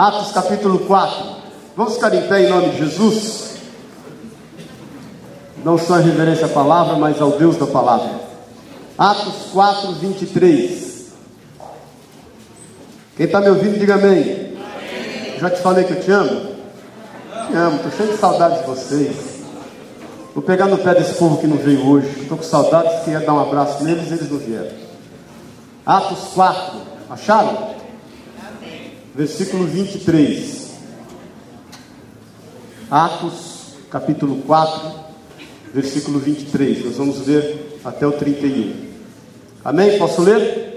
Atos capítulo 4. Vamos ficar em pé em nome de Jesus? Não só em reverência à palavra, mas ao Deus da palavra. Atos 4, 23. Quem está me ouvindo, diga amém. Já te falei que eu te amo? Te amo, estou cheio de saudades de vocês. Vou pegar no pé desse povo que não veio hoje. Estou com saudades, queria dar um abraço neles, eles não vieram. Atos 4, acharam? Versículo 23. Atos, capítulo 4, versículo 23. Nós vamos ler até o 31. Amém? Posso ler?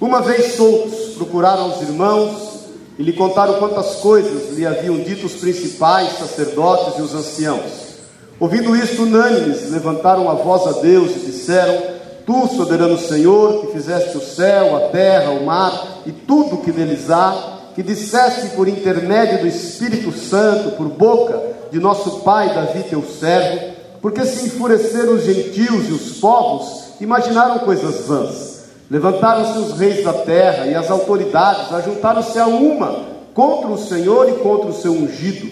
Uma vez soltos, procuraram os irmãos e lhe contaram quantas coisas lhe haviam dito os principais sacerdotes e os anciãos. Ouvindo isto, unânimes, levantaram a voz a Deus e disseram: Tu, soberano Senhor, que fizeste o céu, a terra, o mar e tudo que neles há, que disseste por intermédio do Espírito Santo, por boca de nosso pai Davi, teu servo, porque se enfureceram os gentios e os povos, imaginaram coisas vãs. Levantaram-se os reis da terra e as autoridades, ajuntaram-se a uma contra o Senhor e contra o seu ungido,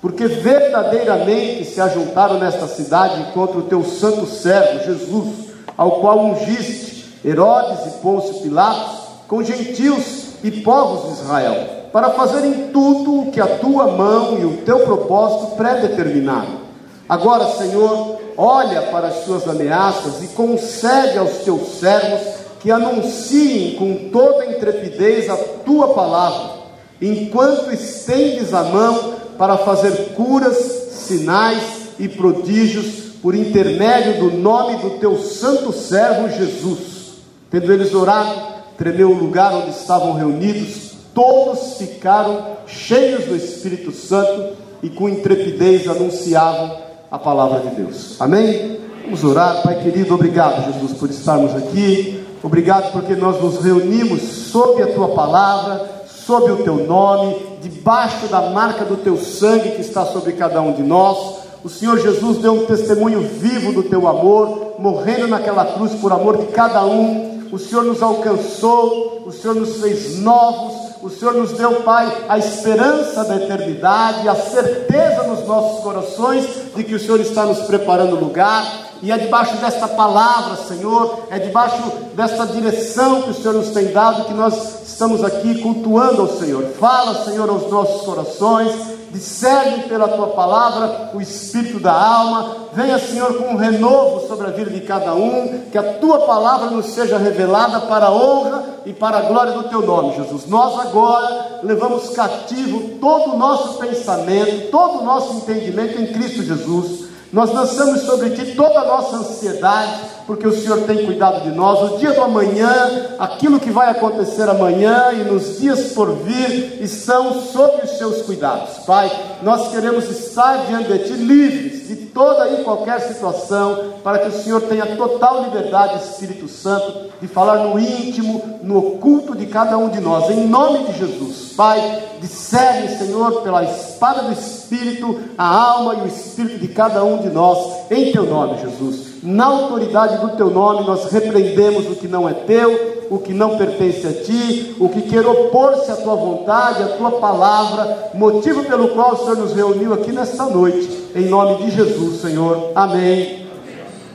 porque verdadeiramente se ajuntaram nesta cidade contra o teu santo servo Jesus ao qual ungiste Herodes e Pôncio Pilatos com gentios e povos de Israel, para fazerem tudo o que a tua mão e o teu propósito predeterminaram. Agora, Senhor, olha para as suas ameaças e concede aos teus servos que anunciem com toda intrepidez a tua palavra, enquanto estendes a mão para fazer curas, sinais e prodígios por intermédio do nome do teu santo servo Jesus. Tendo eles orado, tremeu o lugar onde estavam reunidos, todos ficaram cheios do Espírito Santo e com intrepidez anunciavam a palavra de Deus. Amém? Vamos orar, Pai querido, obrigado, Jesus, por estarmos aqui. Obrigado porque nós nos reunimos sob a tua palavra, sob o teu nome, debaixo da marca do teu sangue que está sobre cada um de nós. O Senhor Jesus deu um testemunho vivo do teu amor, morrendo naquela cruz por amor de cada um. O Senhor nos alcançou, o Senhor nos fez novos, o Senhor nos deu, Pai, a esperança da eternidade, a certeza nos nossos corações de que o Senhor está nos preparando lugar. E é debaixo desta palavra, Senhor, é debaixo desta direção que o Senhor nos tem dado que nós estamos aqui cultuando ao Senhor. Fala, Senhor, aos nossos corações discerne pela tua palavra o espírito da alma. Venha, Senhor, com um renovo sobre a vida de cada um, que a tua palavra nos seja revelada para a honra e para a glória do teu nome, Jesus. Nós agora levamos cativo todo o nosso pensamento, todo o nosso entendimento em Cristo Jesus. Nós lançamos sobre ti toda a nossa ansiedade, porque o Senhor tem cuidado de nós. O dia do amanhã, aquilo que vai acontecer amanhã e nos dias por vir, estão sob os seus cuidados. Pai, nós queremos estar diante de Ti livres de toda e qualquer situação, para que o Senhor tenha total liberdade, Espírito Santo, de falar no íntimo, no oculto de cada um de nós, em nome de Jesus. Pai, discerne, Senhor, pela espada do Espírito, a alma e o espírito de cada um de nós, em Teu nome, Jesus na autoridade do teu nome, nós repreendemos o que não é teu, o que não pertence a ti, o que quer opor-se à tua vontade, à tua palavra, motivo pelo qual o Senhor nos reuniu aqui nesta noite, em nome de Jesus, Senhor. Amém.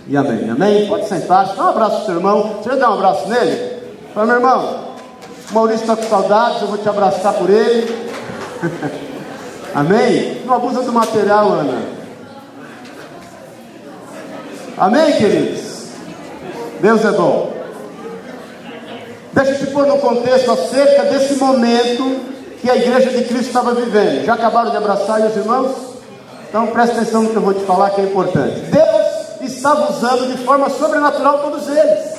E amém. Amém. Pode sentar. Dá um abraço seu irmão. Você dar um abraço nele? Fala, meu irmão. O Maurício está com saudades, eu vou te abraçar por ele. amém? Não abusa do material, Ana. Amém, queridos? Deus é bom. Deixa eu te pôr no contexto acerca desse momento que a igreja de Cristo estava vivendo. Já acabaram de abraçar aí os irmãos? Então presta atenção no que eu vou te falar que é importante. Deus estava usando de forma sobrenatural todos eles.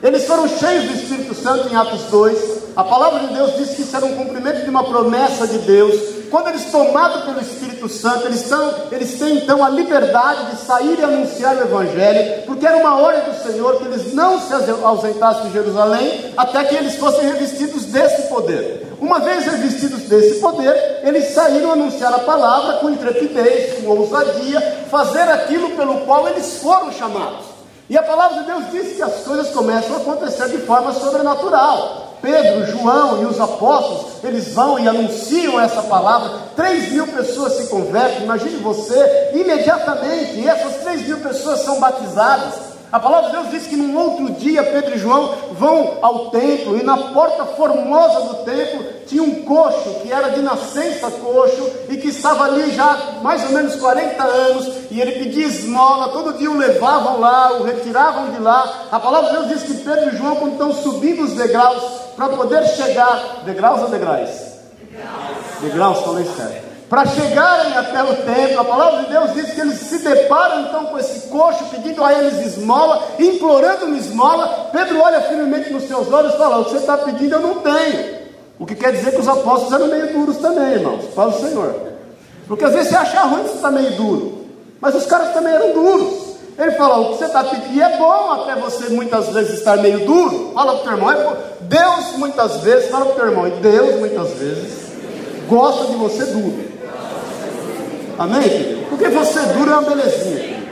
Eles foram cheios do Espírito Santo em Atos 2. A palavra de Deus diz que isso era um cumprimento de uma promessa de Deus quando eles tomados pelo Espírito Santo, eles, são, eles têm então a liberdade de sair e anunciar o Evangelho, porque era uma ordem do Senhor que eles não se ausentassem de Jerusalém até que eles fossem revestidos desse poder. Uma vez revestidos desse poder, eles saíram a anunciar a palavra com intrepidez, com ousadia, fazer aquilo pelo qual eles foram chamados. E a palavra de Deus diz que as coisas começam a acontecer de forma sobrenatural. Pedro, João e os apóstolos, eles vão e anunciam essa palavra. Três mil pessoas se convertem, imagine você, imediatamente, e essas três mil pessoas são batizadas. A palavra de Deus diz que num outro dia Pedro e João vão ao templo e na porta formosa do templo tinha um coxo que era de nascença coxo e que estava ali já mais ou menos 40 anos e ele pedia esmola, todo dia o levavam lá, o retiravam de lá. A palavra de Deus diz que Pedro e João quando estão subindo os degraus para poder chegar, degraus ou degraus? Degraus, degraus falei certo para chegarem até o templo. A palavra de Deus diz que eles se deparam então com esse coxo, pedindo a eles esmola, implorando uma esmola. Pedro olha firmemente nos seus olhos e fala: O que você está pedindo eu não tenho. O que quer dizer que os apóstolos eram meio duros também, irmãos. Fala o Senhor. Porque às vezes você acha ruim que você está meio duro, mas os caras também eram duros. Ele fala: O que você está pedindo é bom, até você muitas vezes estar meio duro. Fala para o teu irmão: é Deus muitas vezes, fala para o teu irmão, Deus muitas vezes gosta de você duro. Amém? Porque você dura é uma belezinha.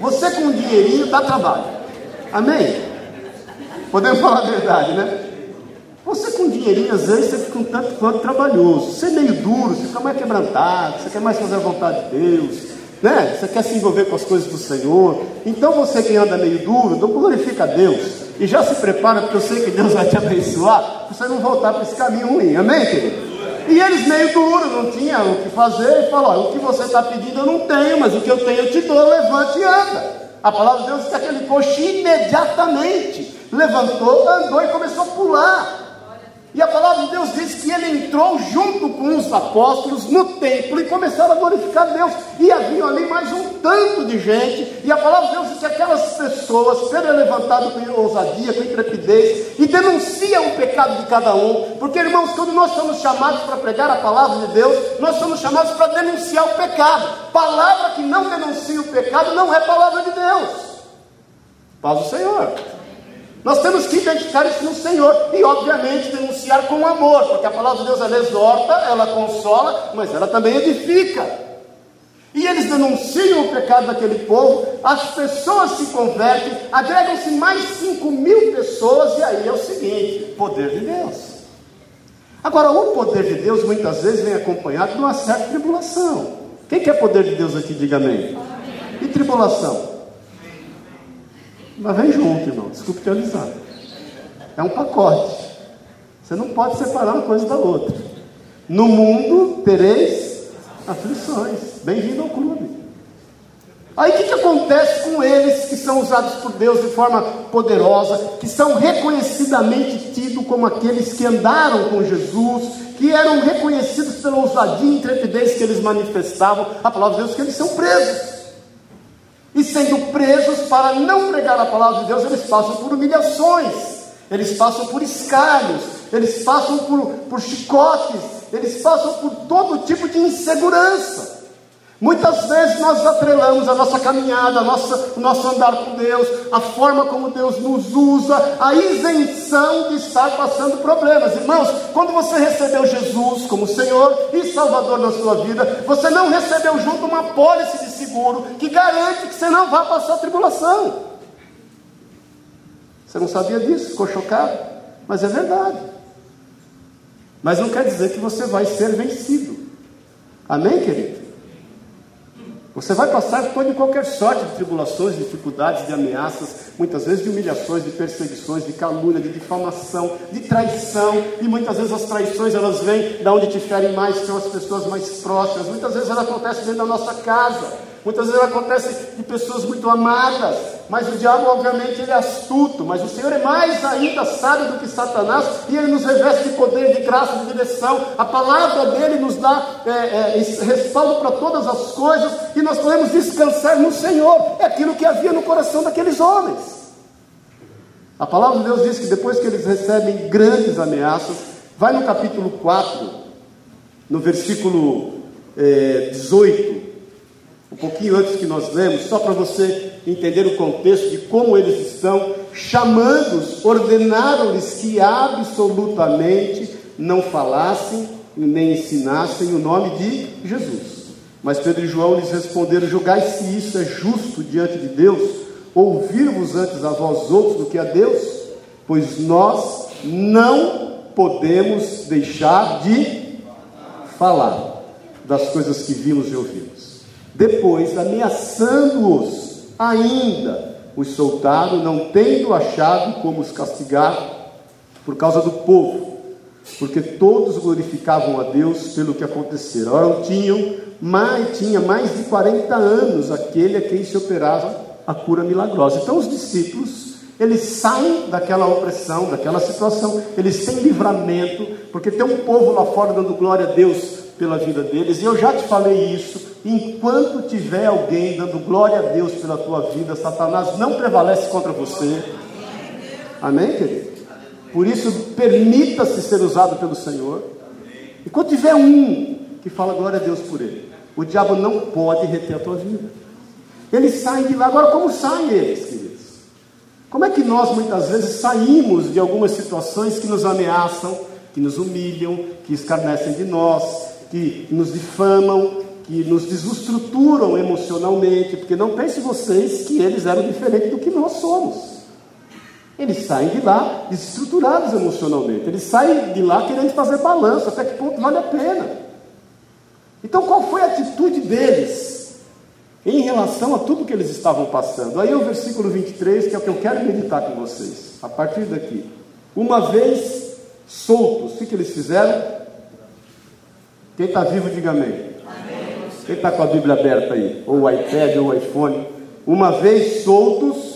Você com um dinheirinho dá trabalho. Amém? Podemos falar a verdade, né? Você com dinheirinho, às vezes, você fica um tanto quanto trabalhoso. Você é meio duro, você fica mais quebrantado, você quer mais fazer a vontade de Deus, né? Você quer se envolver com as coisas do Senhor. Então você que anda meio duro, não glorifica a Deus. E já se prepara, porque eu sei que Deus vai te abençoar, para você não voltar para esse caminho ruim. Amém, querido? E eles meio duros, não tinham o que fazer, e falou: o que você está pedindo eu não tenho, mas o que eu tenho eu te dou, levante e anda. A palavra de Deus diz que aquele coxo imediatamente levantou, andou e começou a pular. E a palavra de Deus diz que ele entrou junto com os apóstolos no templo e começaram a glorificar Deus. E havia ali mais um tanto de gente. E a palavra de Deus diz que aquelas pessoas, Pedro é levantado com ousadia, com intrepidez, e denuncia o pecado de cada um. Porque, irmãos, quando nós somos chamados para pregar a palavra de Deus, nós somos chamados para denunciar o pecado. Palavra que não denuncia o pecado não é palavra de Deus. Paz o Senhor. Nós temos que identificar isso no Senhor e, obviamente, denunciar com amor, porque a palavra de Deus ela exorta, ela consola, mas ela também edifica. E eles denunciam o pecado daquele povo, as pessoas se convertem, agregam-se mais 5 mil pessoas, e aí é o seguinte: poder de Deus. Agora, o poder de Deus muitas vezes vem acompanhado de uma certa tribulação. Quem quer poder de Deus aqui, diga amém. E tribulação? Mas vem junto, irmão. Desculpe te avisar. É um pacote. Você não pode separar uma coisa da outra. No mundo tereis aflições. Bem-vindo ao clube. Aí o que, que acontece com eles que são usados por Deus de forma poderosa, que são reconhecidamente tidos como aqueles que andaram com Jesus, que eram reconhecidos pela ousadia e intrepidez que eles manifestavam? A palavra de Deus é que eles são presos. E sendo presos para não pregar a palavra de Deus, eles passam por humilhações, eles passam por escalhos, eles passam por, por chicotes, eles passam por todo tipo de insegurança. Muitas vezes nós atrelamos a nossa caminhada, a nossa, o nosso andar com Deus, a forma como Deus nos usa, a isenção de estar passando problemas. Irmãos, quando você recebeu Jesus como Senhor e Salvador na sua vida, você não recebeu junto uma pólice de seguro que garante que você não vai passar tribulação. Você não sabia disso, ficou chocado? Mas é verdade. Mas não quer dizer que você vai ser vencido. Amém, querido? Você vai passar por qualquer sorte de tribulações, dificuldades, de ameaças, muitas vezes de humilhações, de perseguições, de calúnia, de difamação, de traição, e muitas vezes as traições elas vêm da onde te ferem mais, são as pessoas mais próximas, muitas vezes elas acontecem dentro da nossa casa. Muitas vezes acontece de pessoas muito amadas, mas o diabo, obviamente, ele é astuto, mas o Senhor é mais ainda sábio do que Satanás e ele nos reveste de poder, de graça, de direção. A palavra dele nos dá é, é, respaldo para todas as coisas e nós podemos descansar no Senhor. É aquilo que havia no coração daqueles homens. A palavra de Deus diz que depois que eles recebem grandes ameaças, vai no capítulo 4, no versículo é, 18 um pouquinho antes que nós lemos, só para você entender o contexto de como eles estão, chamando-os, ordenaram-lhes que absolutamente não falassem nem ensinassem o nome de Jesus. Mas Pedro e João lhes responderam: Julgai se isso é justo diante de Deus, ouvir-vos antes a vós outros do que a Deus, pois nós não podemos deixar de falar das coisas que vimos e ouvimos. Depois, ameaçando-os ainda, os soltaram, não tendo achado como os castigar por causa do povo, porque todos glorificavam a Deus pelo que acontecera. Ora, tinham mais, tinha mais de 40 anos aquele a quem se operava a cura milagrosa. Então os discípulos, eles saem daquela opressão, daquela situação, eles têm livramento, porque tem um povo lá fora dando glória a Deus pela vida deles, e eu já te falei isso, enquanto tiver alguém dando glória a Deus pela tua vida, Satanás não prevalece contra você. Amém, querido? Por isso, permita-se ser usado pelo Senhor. E quando tiver um que fala glória a Deus por ele, o diabo não pode reter a tua vida. Eles saem de lá. Agora, como saem eles, queridos? Como é que nós muitas vezes saímos de algumas situações que nos ameaçam, que nos humilham, que escarnecem de nós, que nos difamam, que nos desestruturam emocionalmente? Porque não pense vocês que eles eram diferentes do que nós somos. Eles saem de lá desestruturados emocionalmente. Eles saem de lá querendo fazer balanço, até que ponto vale a pena. Então, qual foi a atitude deles em relação a tudo que eles estavam passando? Aí o versículo 23, que é o que eu quero meditar com vocês, a partir daqui. Uma vez soltos, o que, que eles fizeram? Quem está vivo, diga amém. Quem está com a Bíblia aberta aí? Ou o iPad, ou o iPhone. Uma vez soltos,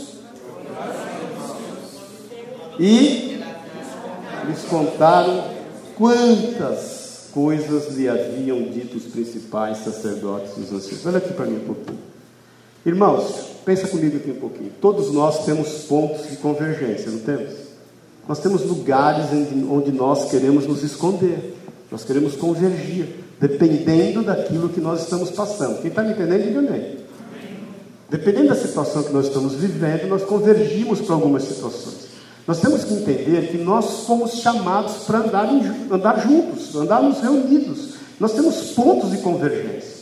e lhes contaram quantas coisas lhe haviam dito os principais sacerdotes e os anciãos. Olha aqui para mim um pouquinho. Irmãos, pensa comigo aqui um pouquinho. Todos nós temos pontos de convergência, não temos? Nós temos lugares onde nós queremos nos esconder, nós queremos convergir, dependendo daquilo que nós estamos passando. Quem está me entendendo, diga amém. Dependendo da situação que nós estamos vivendo, nós convergimos para algumas situações. Nós temos que entender que nós fomos chamados para andar, andar juntos, andarmos reunidos. Nós temos pontos de convergência.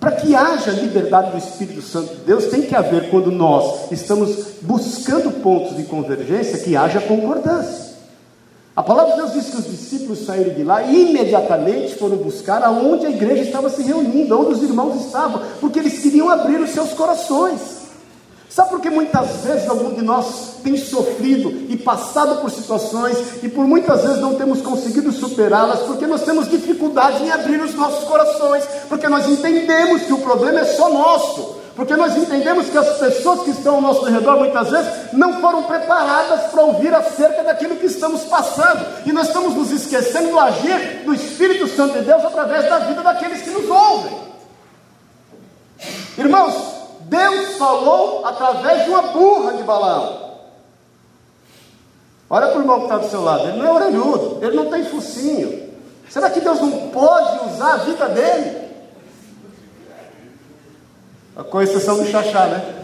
Para que haja liberdade do Espírito Santo de Deus, tem que haver, quando nós estamos buscando pontos de convergência, que haja concordância. A palavra de Deus diz que os discípulos saíram de lá e imediatamente foram buscar aonde a igreja estava se reunindo, onde os irmãos estavam, porque eles queriam abrir os seus corações. Sabe por que muitas vezes algum de nós tem sofrido e passado por situações e por muitas vezes não temos conseguido superá-las? Porque nós temos dificuldade em abrir os nossos corações, porque nós entendemos que o problema é só nosso. Porque nós entendemos que as pessoas que estão ao nosso redor muitas vezes não foram preparadas para ouvir acerca daquilo que estamos passando, e nós estamos nos esquecendo do agir do Espírito Santo de Deus através da vida daqueles que nos ouvem. Irmãos, Deus falou através de uma burra de Balaão. Olha para o irmão que está do seu lado, ele não é orelhudo, ele não tem focinho. Será que Deus não pode usar a vida dele? Com exceção do chachá, né?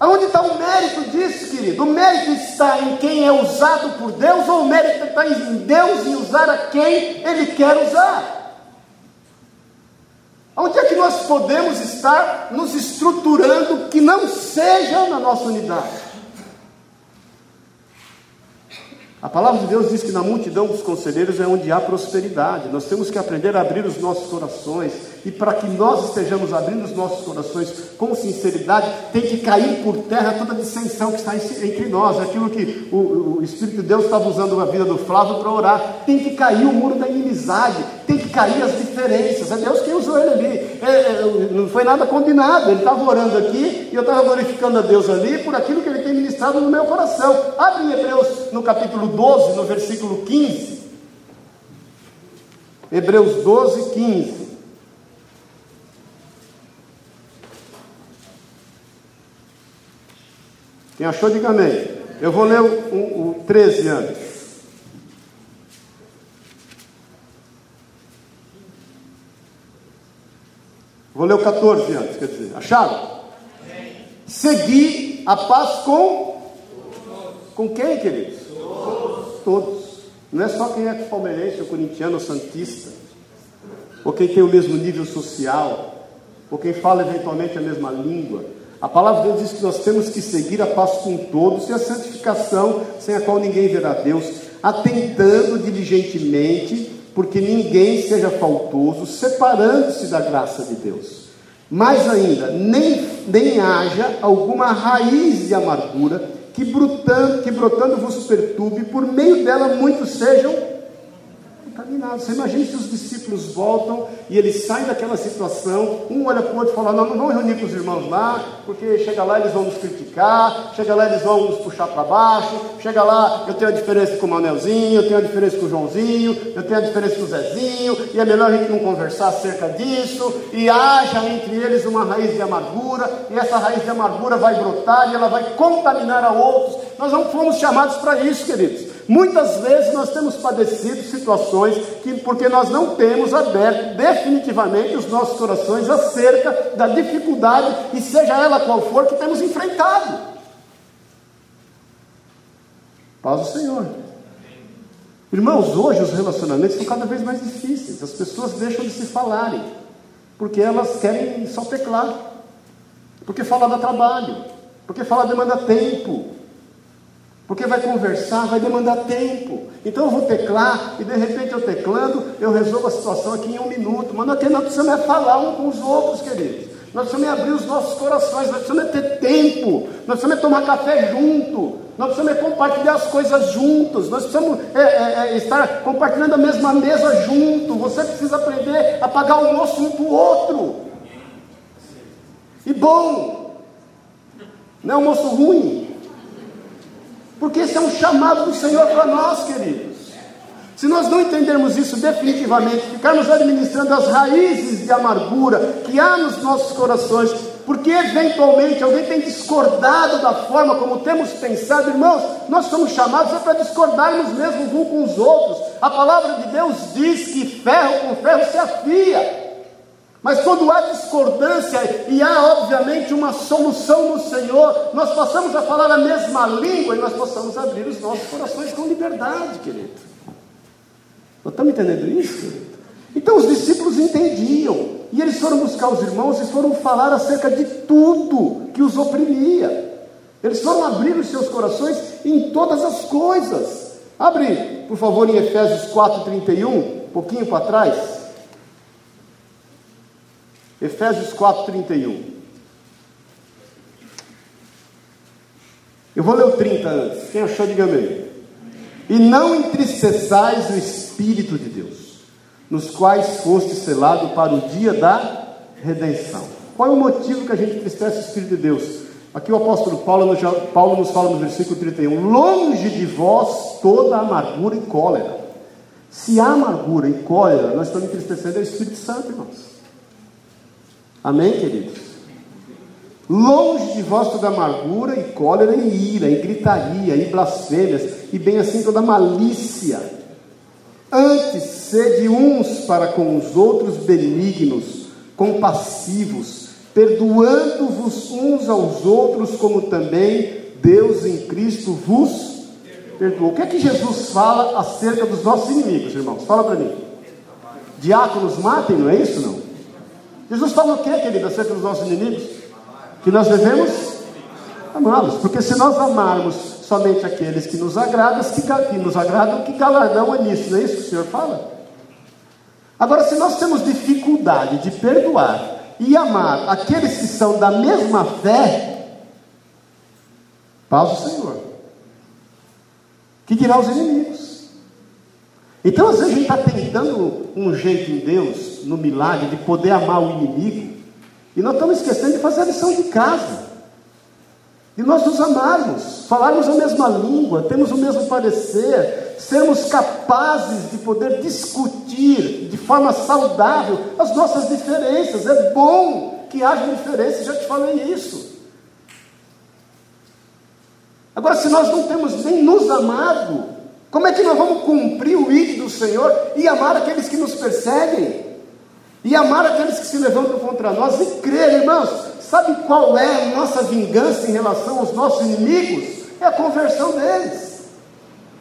Aonde está o mérito disso, querido? O mérito está em quem é usado por Deus, ou o mérito está em Deus em usar a quem Ele quer usar? Onde é que nós podemos estar nos estruturando que não seja na nossa unidade? A palavra de Deus diz que na multidão dos conselheiros é onde há prosperidade. Nós temos que aprender a abrir os nossos corações. E para que nós estejamos abrindo os nossos corações com sinceridade, tem que cair por terra toda a dissensão que está entre nós. Aquilo que o, o Espírito de Deus estava usando a vida do Flávio para orar. Tem que cair o muro da inimizade. Tem que cair as diferenças. É Deus quem usou ele ali. É, é, não foi nada combinado. Ele estava orando aqui e eu estava glorificando a Deus ali por aquilo que ele tem ministrado no meu coração. Abre em Hebreus no capítulo 12, no versículo 15. Hebreus 12, 15. Quem achou, diga amém. Eu vou ler o, o 13 antes. Vou ler o 14 antes, quer dizer, acharam? Segui a paz com. Com quem, queridos? todos. Não é só quem é palmeirense, ou corintiano, ou santista, ou quem tem o mesmo nível social, ou quem fala eventualmente a mesma língua. A palavra de Deus diz que nós temos que seguir a paz com todos e a santificação, sem a qual ninguém verá Deus, atentando diligentemente, porque ninguém seja faltoso, separando-se da graça de Deus. Mais ainda, nem, nem haja alguma raiz de amargura que brotando, que brotando vos perturbe, por meio dela muitos sejam Você imagina se os discípulos voltam e eles saem daquela situação, um olha para o outro e fala, não, não vamos reunir com os irmãos lá, porque chega lá eles vão nos criticar, chega lá eles vão nos puxar para baixo, chega lá eu tenho a diferença com o Manelzinho, eu tenho a diferença com o Joãozinho, eu tenho a diferença com o Zezinho, e é melhor a gente não conversar acerca disso, e haja entre eles uma raiz de amargura, e essa raiz de amargura vai brotar e ela vai contaminar a outros. Nós não fomos chamados para isso, queridos. Muitas vezes nós temos padecido situações que, porque nós não temos aberto definitivamente os nossos corações acerca da dificuldade, e seja ela qual for, que temos enfrentado. Paz do Senhor. Irmãos, hoje os relacionamentos são cada vez mais difíceis, as pessoas deixam de se falarem, porque elas querem só teclar, porque falar dá trabalho, porque falar demanda tempo, porque vai conversar, vai demandar tempo. Então eu vou teclar e de repente eu teclando, eu resolvo a situação aqui em um minuto. Mas nós precisamos é falar um com os outros, queridos. Nós precisamos é abrir os nossos corações, nós precisamos é ter tempo, nós precisamos é tomar café junto, nós precisamos é compartilhar as coisas juntos, nós precisamos é, é, é, estar compartilhando a mesma mesa junto. Você precisa aprender a pagar o almoço um para o outro. E bom, não é almoço ruim. Porque esse é um chamado do Senhor para nós, queridos. Se nós não entendermos isso definitivamente, ficarmos administrando as raízes de amargura que há nos nossos corações, porque eventualmente alguém tem discordado da forma como temos pensado, irmãos, nós somos chamados é para discordarmos mesmo uns com os outros. A palavra de Deus diz que ferro com ferro se afia. Mas quando há discordância e há, obviamente, uma solução no Senhor, nós possamos a falar a mesma língua e nós possamos abrir os nossos corações com liberdade, querido. Nós estamos entendendo isso, querido? Então os discípulos entendiam, e eles foram buscar os irmãos e foram falar acerca de tudo que os oprimia. Eles foram abrir os seus corações em todas as coisas. Abre, por favor, em Efésios 4,31, um pouquinho para trás. Efésios 4,31. Eu vou ler o 30 antes. Quem achou, diga amém. E não entristeçais o Espírito de Deus, nos quais foste selado para o dia da redenção. Qual é o motivo que a gente entristece o Espírito de Deus? Aqui o apóstolo Paulo, Paulo nos fala no versículo 31: Longe de vós toda amargura e cólera. Se há amargura e cólera, nós estamos entristecendo o Espírito Santo, irmãos. Amém, queridos? Longe de vós toda amargura e cólera e ira, e gritaria, e blasfêmias, e bem assim toda malícia. Antes, sede uns para com os outros benignos, compassivos, perdoando-vos uns aos outros, como também Deus em Cristo vos perdoou. O que é que Jesus fala acerca dos nossos inimigos, irmãos? Fala para mim. Diáconos matem, não é isso não? Jesus fala o que, querido, acerca dos nossos inimigos? Que nós devemos amá-los, porque se nós amarmos somente aqueles que nos agradam, que, que nos agradam, que galardão é nisso, não é isso que o Senhor fala? Agora, se nós temos dificuldade de perdoar e amar aqueles que são da mesma fé, paz o Senhor. Que dirá os inimigos? Então, às vezes, a gente está tentando um jeito em Deus, no milagre, de poder amar o inimigo, e nós estamos esquecendo de fazer a lição de casa. E nós nos amarmos, falarmos a mesma língua, temos o mesmo parecer, sermos capazes de poder discutir de forma saudável as nossas diferenças. É bom que haja diferença, já te falei isso. Agora, se nós não temos nem nos amado, como é que nós vamos cumprir o ídolo do Senhor e amar aqueles que nos perseguem? E amar aqueles que se levantam contra nós e crer, irmãos, sabe qual é a nossa vingança em relação aos nossos inimigos? É a conversão deles.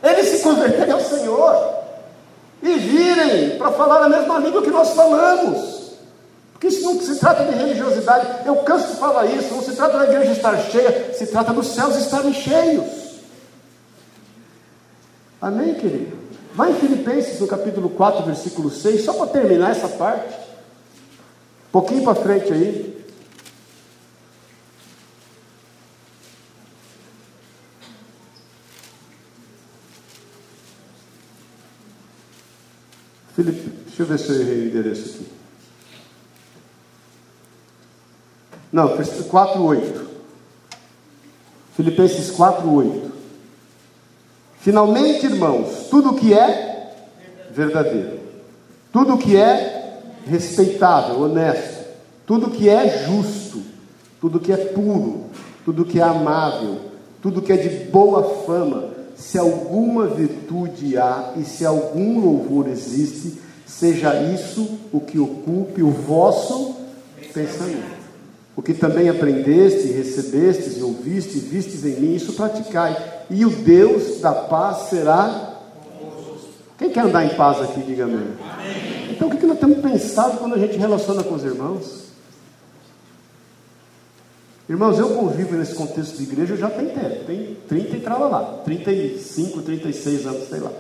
Eles se converterem ao Senhor e virem para falar a mesma língua que nós falamos. Porque isso não se trata de religiosidade, eu canso de falar isso, não se trata da igreja estar cheia, se trata dos céus estarem cheios. Amém, querido? Vai em Filipenses no capítulo 4, versículo 6, só para terminar essa parte. Um pouquinho para frente aí. Filipe, deixa eu ver se eu errei o endereço aqui. Não, 4, 8. Filipenses 4, 8. Finalmente, irmãos, tudo que é verdadeiro, tudo que é respeitável, honesto, tudo que é justo, tudo que é puro, tudo que é amável, tudo que é de boa fama, se alguma virtude há e se algum louvor existe, seja isso o que ocupe o vosso pensamento. O que também aprendeste, recebestes e ouviste, vistes em mim, isso praticai. E o Deus da paz será. Quem quer andar em paz aqui, diga amém. Então o que nós temos pensado quando a gente relaciona com os irmãos? Irmãos, eu convivo nesse contexto de igreja já tem tempo, tem 30 e trava lá, 35, 36 anos, sei lá.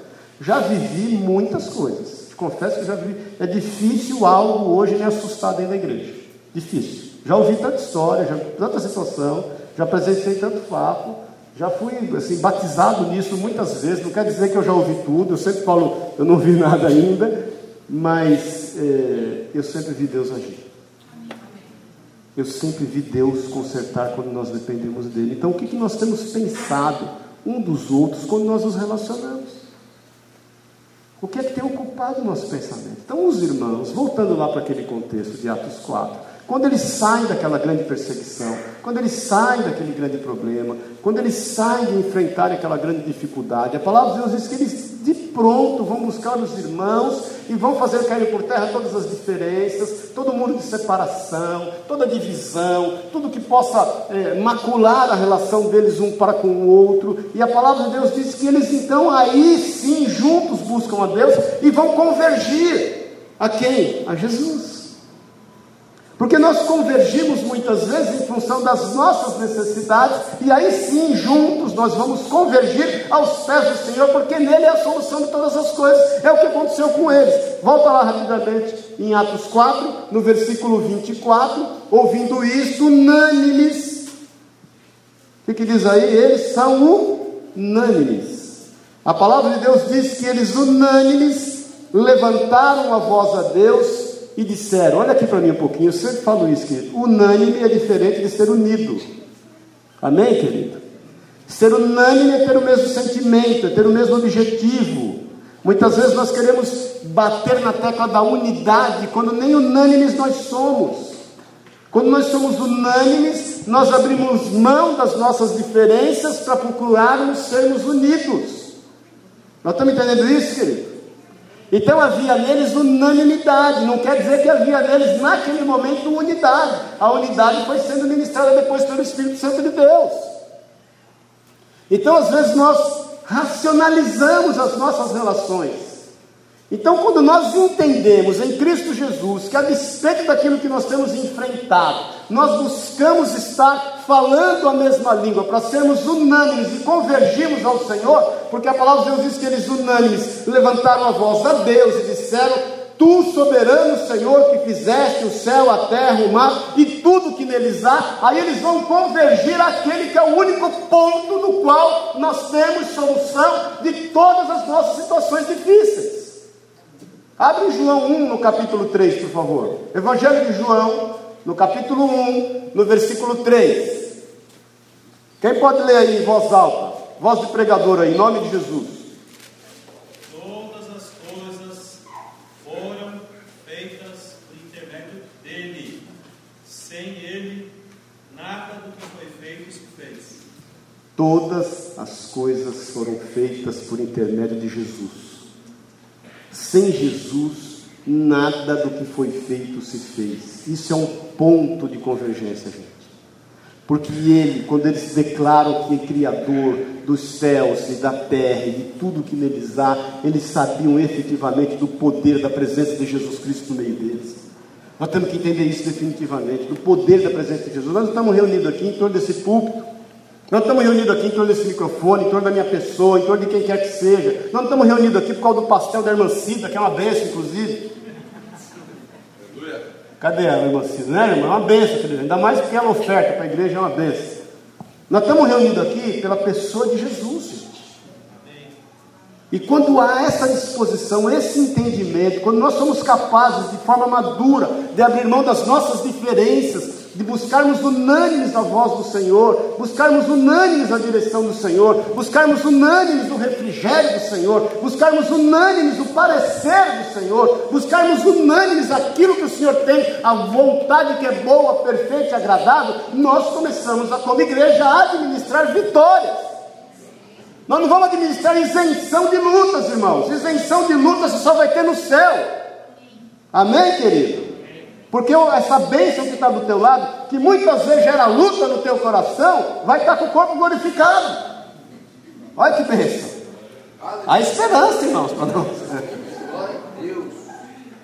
Já vivi muitas coisas. Confesso que já vivi. É difícil algo hoje me assustar dentro da igreja. Difícil. Já ouvi tanta história, já, tanta situação, já presenciei tanto fato, já fui assim, batizado nisso muitas vezes. Não quer dizer que eu já ouvi tudo, eu sempre falo, eu não vi nada ainda, mas é, eu sempre vi Deus agir. Eu sempre vi Deus consertar quando nós dependemos dele. Então, o que, que nós temos pensado um dos outros quando nós nos relacionamos? O que é que tem ocupado o nosso pensamento? Então, os irmãos, voltando lá para aquele contexto de Atos 4, quando eles saem daquela grande perseguição, quando eles saem daquele grande problema, quando eles saem de enfrentar aquela grande dificuldade, a palavra de Deus diz que eles de pronto vão buscar os irmãos e vão fazer cair por terra todas as diferenças, todo mundo de separação, toda divisão, tudo que possa é, macular a relação deles um para com o outro. E a palavra de Deus diz que eles então aí sim juntos buscam a Deus e vão convergir a quem? A Jesus. Porque nós convergimos muitas vezes em função das nossas necessidades, e aí sim, juntos, nós vamos convergir aos pés do Senhor, porque nele é a solução de todas as coisas. É o que aconteceu com eles. Volta lá rapidamente em Atos 4, no versículo 24. Ouvindo isto, unânimes. O que diz aí? Eles são unânimes. A palavra de Deus diz que eles unânimes levantaram a voz a Deus e disseram: Olha aqui para mim um pouquinho, eu sempre falo isso, querido. Unânime é diferente de ser unido. Amém, querido? Ser unânime é ter o mesmo sentimento, é ter o mesmo objetivo. Muitas vezes nós queremos bater na tecla da unidade, quando nem unânimes nós somos. Quando nós somos unânimes, nós abrimos mão das nossas diferenças para procurarmos sermos unidos. Nós estamos entendendo isso, querido? Então havia neles unanimidade, não quer dizer que havia neles naquele momento unidade. A unidade foi sendo ministrada depois pelo Espírito Santo de Deus. Então às vezes nós racionalizamos as nossas relações. Então, quando nós entendemos em Cristo Jesus que, a despeito daquilo que nós temos enfrentado, nós buscamos estar falando a mesma língua para sermos unânimes e convergirmos ao Senhor, porque a palavra de Deus diz que eles unânimes levantaram a voz a Deus e disseram: Tu, soberano Senhor, que fizeste o céu, a terra, o mar e tudo que neles há, aí eles vão convergir àquele que é o único ponto no qual nós temos solução de todas as nossas situações difíceis. Abre João 1 no capítulo 3, por favor. Evangelho de João, no capítulo 1, no versículo 3. Quem pode ler aí em voz alta? Voz de pregador aí, em nome de Jesus. Todas as coisas foram feitas por intermédio dele. Sem ele, nada do que foi feito se fez. Todas as coisas foram feitas por intermédio de Jesus. Sem Jesus, nada do que foi feito se fez. Isso é um ponto de convergência, gente. Porque ele, quando ele se declara que é criador dos céus e da terra e de tudo que neles há, eles sabiam efetivamente do poder da presença de Jesus Cristo no meio deles. Nós temos que entender isso definitivamente, do poder da presença de Jesus. Nós estamos reunidos aqui em torno desse púlpito, nós estamos reunidos aqui em torno desse microfone, em torno da minha pessoa, em torno de quem quer que seja. Nós não estamos reunidos aqui por causa do pastel da irmã Cida, que é uma benção, inclusive. Cadê a irmã Cida? Né, irmã? É uma benção, querido. Ainda mais porque ela oferta para a igreja, é uma benção. Nós estamos reunidos aqui pela pessoa de Jesus, gente. E quando há essa disposição, esse entendimento, quando nós somos capazes de forma madura de abrir mão das nossas diferenças, de buscarmos unânimes a voz do Senhor, buscarmos unânimes a direção do Senhor, buscarmos unânimes o refrigério do Senhor, buscarmos unânimes o parecer do Senhor, buscarmos unânimes aquilo que o Senhor tem, a vontade que é boa, perfeita e agradável, nós começamos a, como igreja, a administrar vitórias. Nós não vamos administrar isenção de lutas, irmãos. Isenção de lutas você só vai ter no céu. Amém, querido? Porque essa bênção que está do teu lado, que muitas vezes gera luta no teu coração, vai estar com o corpo glorificado. Olha que bênção. Há esperança, irmãos, para nós.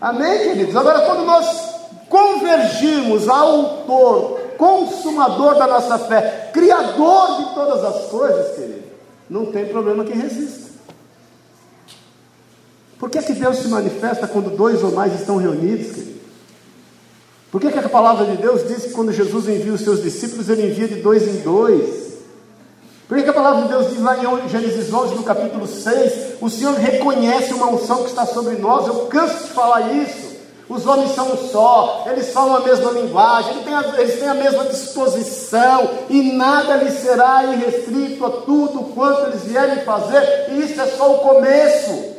Amém, queridos? Agora, quando nós convergirmos ao autor, consumador da nossa fé, criador de todas as coisas, querido, não tem problema que resista. Por que, é que Deus se manifesta quando dois ou mais estão reunidos, querido? Por que, que a palavra de Deus diz que quando Jesus envia os seus discípulos, ele envia de dois em dois? Por que, que a palavra de Deus diz lá em Gênesis 11, no capítulo 6, o Senhor reconhece uma unção que está sobre nós? Eu canso de falar isso. Os homens são um só, eles falam a mesma linguagem, eles têm, a, mesma disposição, e nada lhes será irrestrito a tudo quanto eles vierem fazer, e isso é só o começo.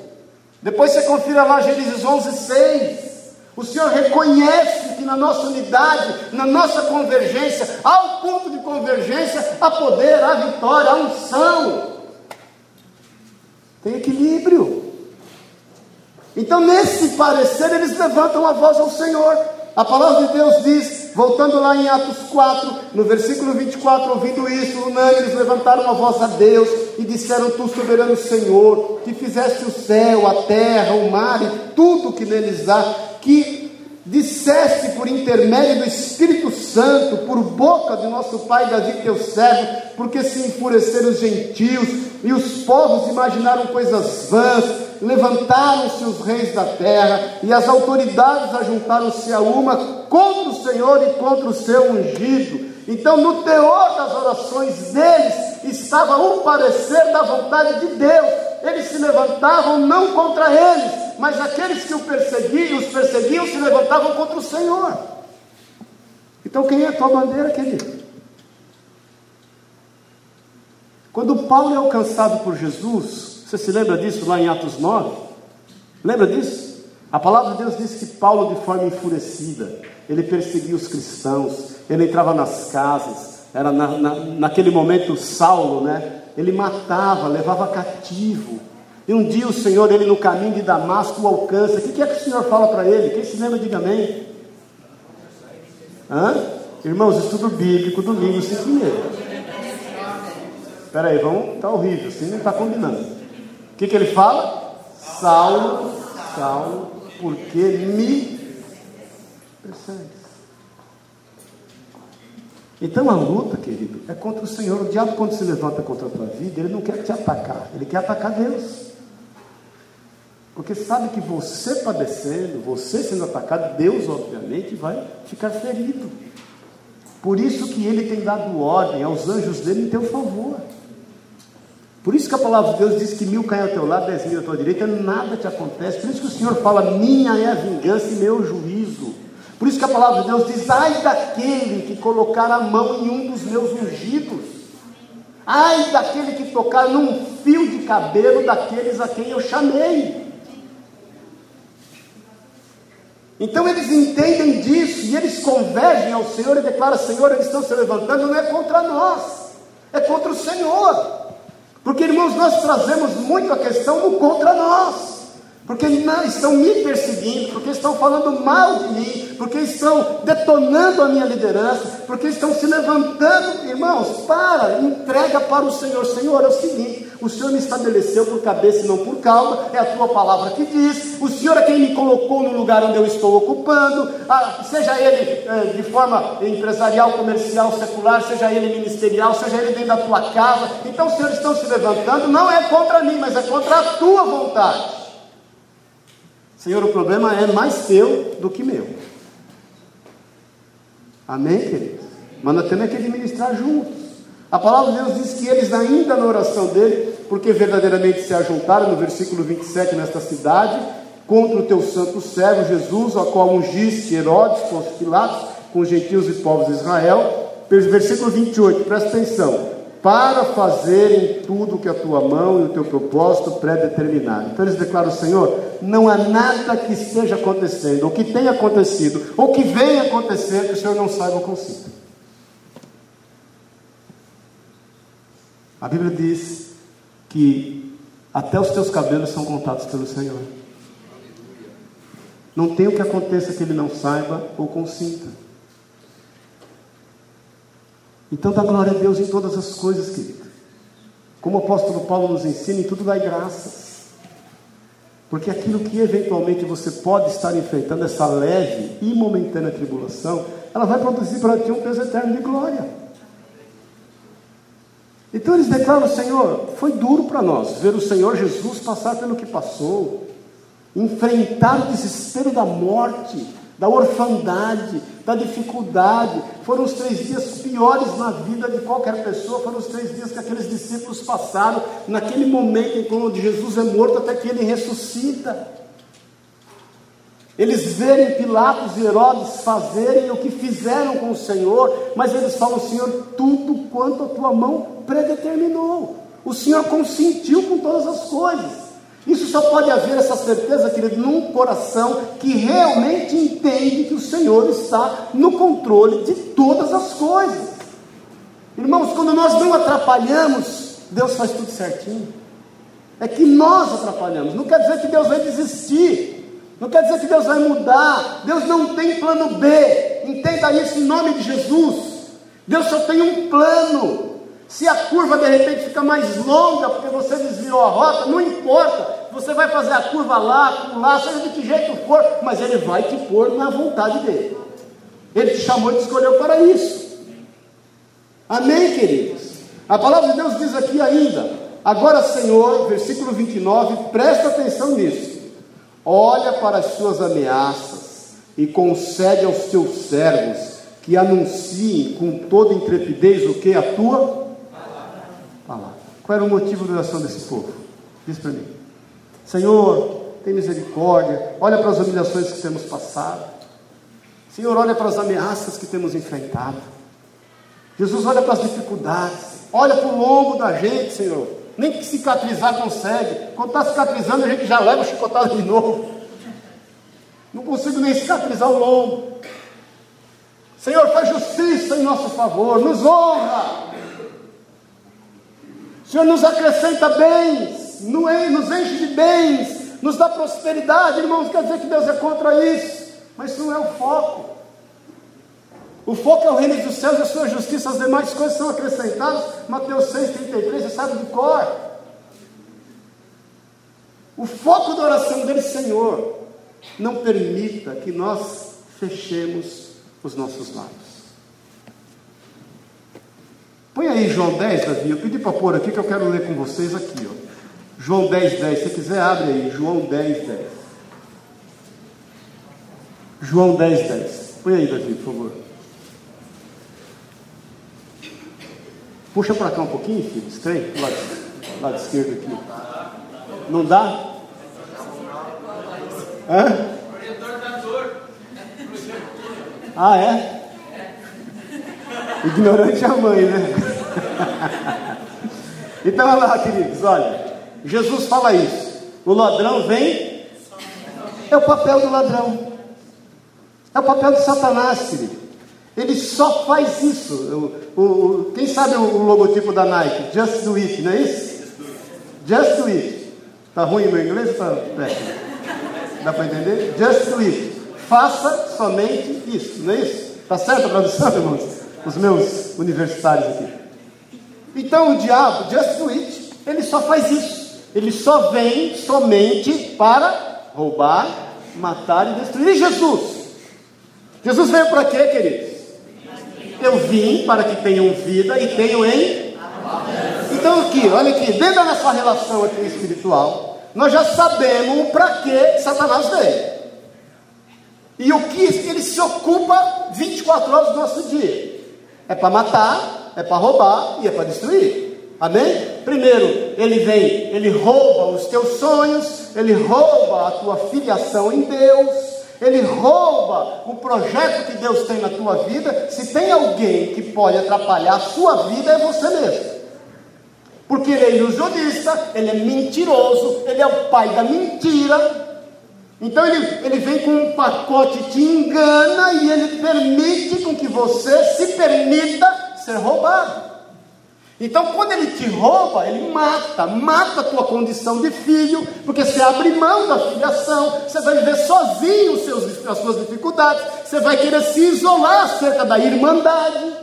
Depois você confira lá Gênesis 11, 6. O Senhor reconhece que na nossa unidade, na nossa convergência, há um ponto de convergência, há poder, há vitória, há unção. Tem equilíbrio. Então, nesse parecer, eles levantam a voz ao Senhor. A palavra de Deus diz, voltando lá em Atos 4, no versículo 24, ouvindo isso, unânime, eles levantaram a voz a Deus e disseram: Tu, soberano Senhor, que fizeste o céu, a terra, o mar e tudo que neles há, que disseste por intermédio do Espírito Santo, por boca de nosso pai Davi, teu servo, porque se enfureceram os gentios e os povos imaginaram coisas vãs, levantaram-se os reis da terra e as autoridades ajuntaram-se a uma contra o Senhor e contra o seu ungido. Então, no teor das orações deles estava o parecer da vontade de Deus. Eles se levantavam não contra eles, mas aqueles que o perseguiam, os perseguiam, se levantavam contra o Senhor. Então quem é a tua bandeira, querido? Quando Paulo é alcançado por Jesus, você se lembra disso lá em Atos 9? Lembra disso? A palavra de Deus diz que Paulo, de forma enfurecida, ele perseguia os cristãos, ele entrava nas casas, era na, na, naquele momento Saulo, né? Ele matava, levava cativo, e um dia o Senhor, ele no caminho de Damasco, o alcança. O que é que o Senhor fala para ele? Quem se lembra, diga amém. Hã? Irmãos, estudo bíblico, domingo, cinco e. Espera aí, vamos, tá horrível, assim não está combinando. O que, que ele fala? Saulo, Saulo, porque me persegue. Então a luta, querido, é contra o Senhor. O diabo, quando se levanta contra a tua vida, ele não quer te atacar, ele quer atacar Deus. Porque sabe que você padecendo, você sendo atacado, Deus obviamente vai ficar ferido. Por isso que ele tem dado ordem aos anjos dele em teu favor. Por isso que a palavra de Deus diz que mil caem ao teu lado, dez mil à tua direita, nada te acontece. Por isso que o Senhor fala: minha é a vingança e meu juízo. Por isso que a palavra de Deus diz: ai daquele que colocar a mão em um dos meus ungidos. Ai daquele que tocar num fio de cabelo daqueles a quem eu chamei. Então eles entendem disso e eles convergem ao Senhor e declaram: Senhor, eles estão se levantando, não é contra nós, é contra o Senhor. Porque, irmãos, nós trazemos muito a questão do contra nós. Porque não, estão me perseguindo, porque estão falando mal de mim, porque estão detonando a minha liderança, porque estão se levantando, irmãos, para, entrega para o Senhor. Senhor, é o seguinte: O Senhor me estabeleceu por cabeça e não por cauda, é a tua palavra que diz. O Senhor é quem me colocou no lugar onde eu estou ocupando, ah, seja ele eh, de forma empresarial, comercial, secular, seja ele ministerial, seja ele dentro da tua casa. Então, os senhores estão se levantando, não é contra mim, mas é contra a tua vontade. Senhor, o problema é mais teu do que meu. Amém, queridos? Mas nós temos que administrar juntos. A palavra de Deus diz que eles, ainda na oração dele, porque verdadeiramente se ajuntaram, no versículo 27, nesta cidade, contra o teu santo servo Jesus, a qual ungiste Herodes, os Pilatos, com os gentios e povos de Israel. Versículo 28, presta atenção. Para fazerem tudo que a tua mão e o teu propósito predeterminaram. Então eles declaram: Senhor, não há nada que esteja acontecendo, ou que tenha acontecido, ou que venha acontecer, que o Senhor não saiba ou consiga. A Bíblia diz que até os teus cabelos são contados pelo Senhor. Não tem o que aconteça que ele não saiba ou consinta. Então dá glória a Deus em todas as coisas, querido. Como o apóstolo Paulo nos ensina, em tudo dá graças. Porque aquilo que eventualmente você pode estar enfrentando, essa leve e momentânea tribulação, ela vai produzir para ti um peso eterno de glória. Então eles declaram: Senhor, foi duro para nós ver o Senhor Jesus passar pelo que passou, enfrentar o desespero da morte, da orfandade, da dificuldade. Foram os três dias piores na vida de qualquer pessoa, foram os três dias que aqueles discípulos passaram, naquele momento em que Jesus é morto até que ele ressuscita. Eles verem Pilatos e Herodes fazerem o que fizeram com o Senhor, mas eles falam: Senhor, tudo quanto a tua mão predeterminou. O Senhor consentiu com todas as coisas. Isso só pode haver essa certeza, querido, num coração que realmente entende que o Senhor está no controle de todas as coisas. Irmãos, quando nós não atrapalhamos, Deus faz tudo certinho. É que nós atrapalhamos. Não quer dizer que Deus vai desistir. Não quer dizer que Deus vai mudar. Deus não tem plano B. Entenda isso em nome de Jesus. Deus só tem um plano. Se a curva de repente fica mais longa porque você desviou a rota, não importa. Você vai fazer a curva lá, lá, seja de que jeito for, mas Ele vai te pôr na vontade dele. Ele te chamou e te escolheu para isso. Amém, queridos? A palavra de Deus diz aqui ainda. Agora, Senhor, versículo 29, presta atenção nisso olha para as suas ameaças e concede aos teus servos que anunciem com toda intrepidez o que? A tua palavra. Qual era o motivo da oração desse povo? Diz para mim. Senhor, tem misericórdia, olha para as humilhações que temos passado. Senhor, olha para as ameaças que temos enfrentado. Jesus, olha para as dificuldades, olha para o lombo da gente, Senhor. Nem que cicatrizar consegue. Quando está cicatrizando, a gente já leva chicotada de novo. Não consigo nem cicatrizar o lombo. Senhor, faz justiça em nosso favor, nos honra. Senhor, nos acrescenta bens, nos enche de bens, nos dá prosperidade. Irmãos, quer dizer que Deus é contra isso, mas isso não é o foco. O foco é o reino dos céus e a sua justiça, as demais coisas são acrescentadas. Mateus 6,33, você sabe de cor. O foco da oração dele, Senhor, não permita que nós fechemos os nossos lábios. Põe aí João 10, Davi. Eu pedi para pôr aqui que eu quero ler com vocês aqui. Ó. João 10, 10. Se quiser, abre aí. João 10, 10. João 10, 10. Põe aí, Davi, por favor. Puxa para cá um pouquinho, filho. Estranho. Lado, lado esquerdo aqui. Não dá? Hã? Ah, é? Ignorante é a mãe, né? então, olha lá, queridos, olha. Jesus fala isso. O ladrão vem. É o papel do ladrão. É o papel de Satanás, querido. Ele só faz isso. O, o, quem sabe o, o, logotipo da Nike? Just do it, não é isso? Just do it. Tá ruim meu inglês? Tá. Dá para entender? Just do it. Faça somente isso, não é isso? Tá certo a tradução, irmãos? Os meus universitários aqui. Então o diabo, just do it, Ele só faz isso. Ele só vem somente para roubar, matar e destruir. E Jesus? Jesus veio para quê, queridos? Eu vim para que tenham vida e tenham em. Então aqui, olha aqui, dentro da nossa relação aqui espiritual, nós já sabemos para que Satanás veio. E o que ele se ocupa 24 horas do nosso dia? É para matar, é para roubar e é para destruir. Amém? Primeiro, ele vem, ele rouba os teus sonhos, ele rouba a tua filiação em Deus, ele rouba o projeto que Deus tem na tua vida. Se tem alguém que pode atrapalhar a sua vida, é você mesmo. Porque ele é ilusionista, ele é mentiroso, ele é o pai da mentira. Então ele, ele vem com um pacote, te engana e ele permite com que você se permita ser roubado. Então, quando ele te rouba, ele mata, mata a tua condição de filho, porque você abre mão da filiação, você vai viver sozinho seus, as suas dificuldades, você vai querer se isolar acerca da irmandade,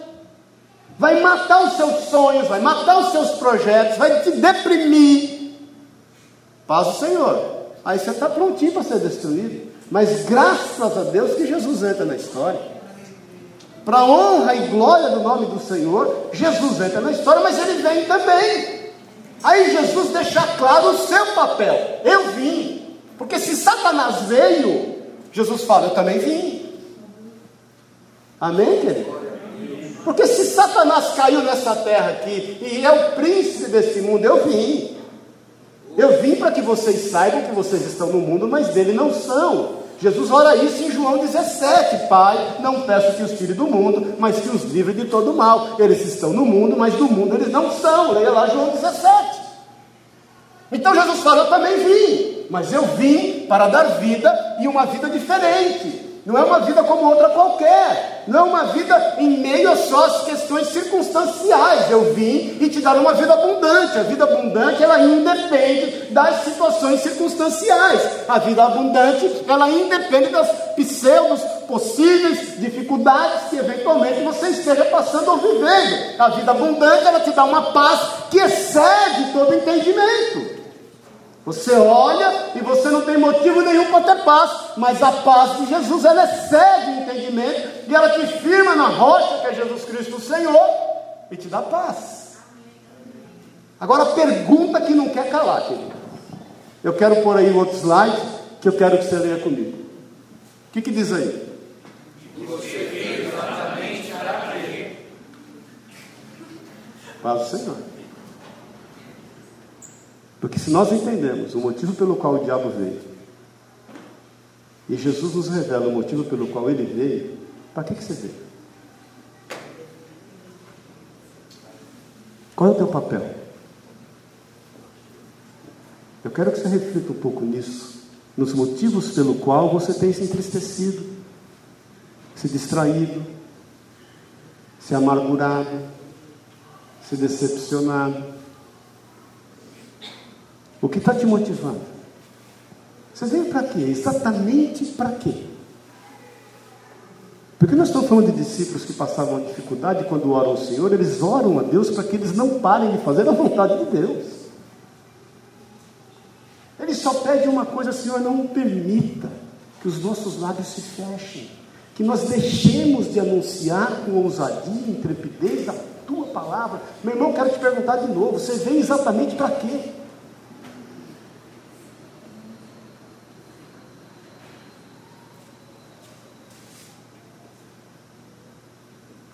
vai matar os seus sonhos, vai matar os seus projetos, vai te deprimir. Paz o Senhor. Aí você está prontinho para ser destruído. Mas graças a Deus que Jesus entra na história para honra e glória do nome do Senhor, Jesus entra na história, mas ele vem também. Aí Jesus deixa claro o seu papel. Eu vim. Porque se Satanás veio, Jesus fala, eu também vim. Amém, querido? Porque se Satanás caiu nessa terra aqui e é o príncipe desse mundo, eu vim. Eu vim para que vocês saibam que vocês estão no mundo, mas dele não são. Jesus ora isso em João 17: Pai, não peço que os tire do mundo, mas que os livre de todo mal. Eles estão no mundo, mas do mundo eles não são. Leia lá João 17. Então Jesus fala: Eu também vim, mas eu vim para dar vida e uma vida diferente. Não é uma vida como outra qualquer. Não é uma vida em meio a só as questões circunstanciais. Eu vim e te dar uma vida abundante. A vida abundante, ela independe das situações circunstanciais. A vida abundante, ela independe das pseudos possíveis dificuldades que eventualmente você esteja passando ou vivendo. A vida abundante, ela te dá uma paz que excede todo entendimento. Você olha e você não tem motivo nenhum para ter paz, mas a paz de Jesus ela excede o entendimento e ela te firma na rocha que é Jesus Cristo o Senhor e te dá paz. Agora pergunta que não quer calar, querido. Eu quero pôr aí outro slide que eu quero que você leia comigo. O que, que diz aí? Você veio exatamente para quê? Paz do Senhor. Porque se nós entendemos o motivo pelo qual o diabo veio, e Jesus nos revela o motivo pelo qual ele veio, para que, que você veio? Qual é o teu papel? Eu quero que você reflita um pouco nisso, nos motivos pelo qual você tem se entristecido, se distraído, se amargurado, se decepcionado. O que está te motivando? Você veio para quê? Exatamente para quê? Porque nós estamos falando de discípulos que passavam dificuldade quando oram ao Senhor, eles oram a Deus para que eles não parem de fazer a vontade de Deus. Eles só pedem uma coisa, Senhor, não permita que os nossos lábios se fechem, que nós deixemos de anunciar com ousadia intrepidez a tua palavra. Meu irmão, quero te perguntar de novo: você veio exatamente para quê?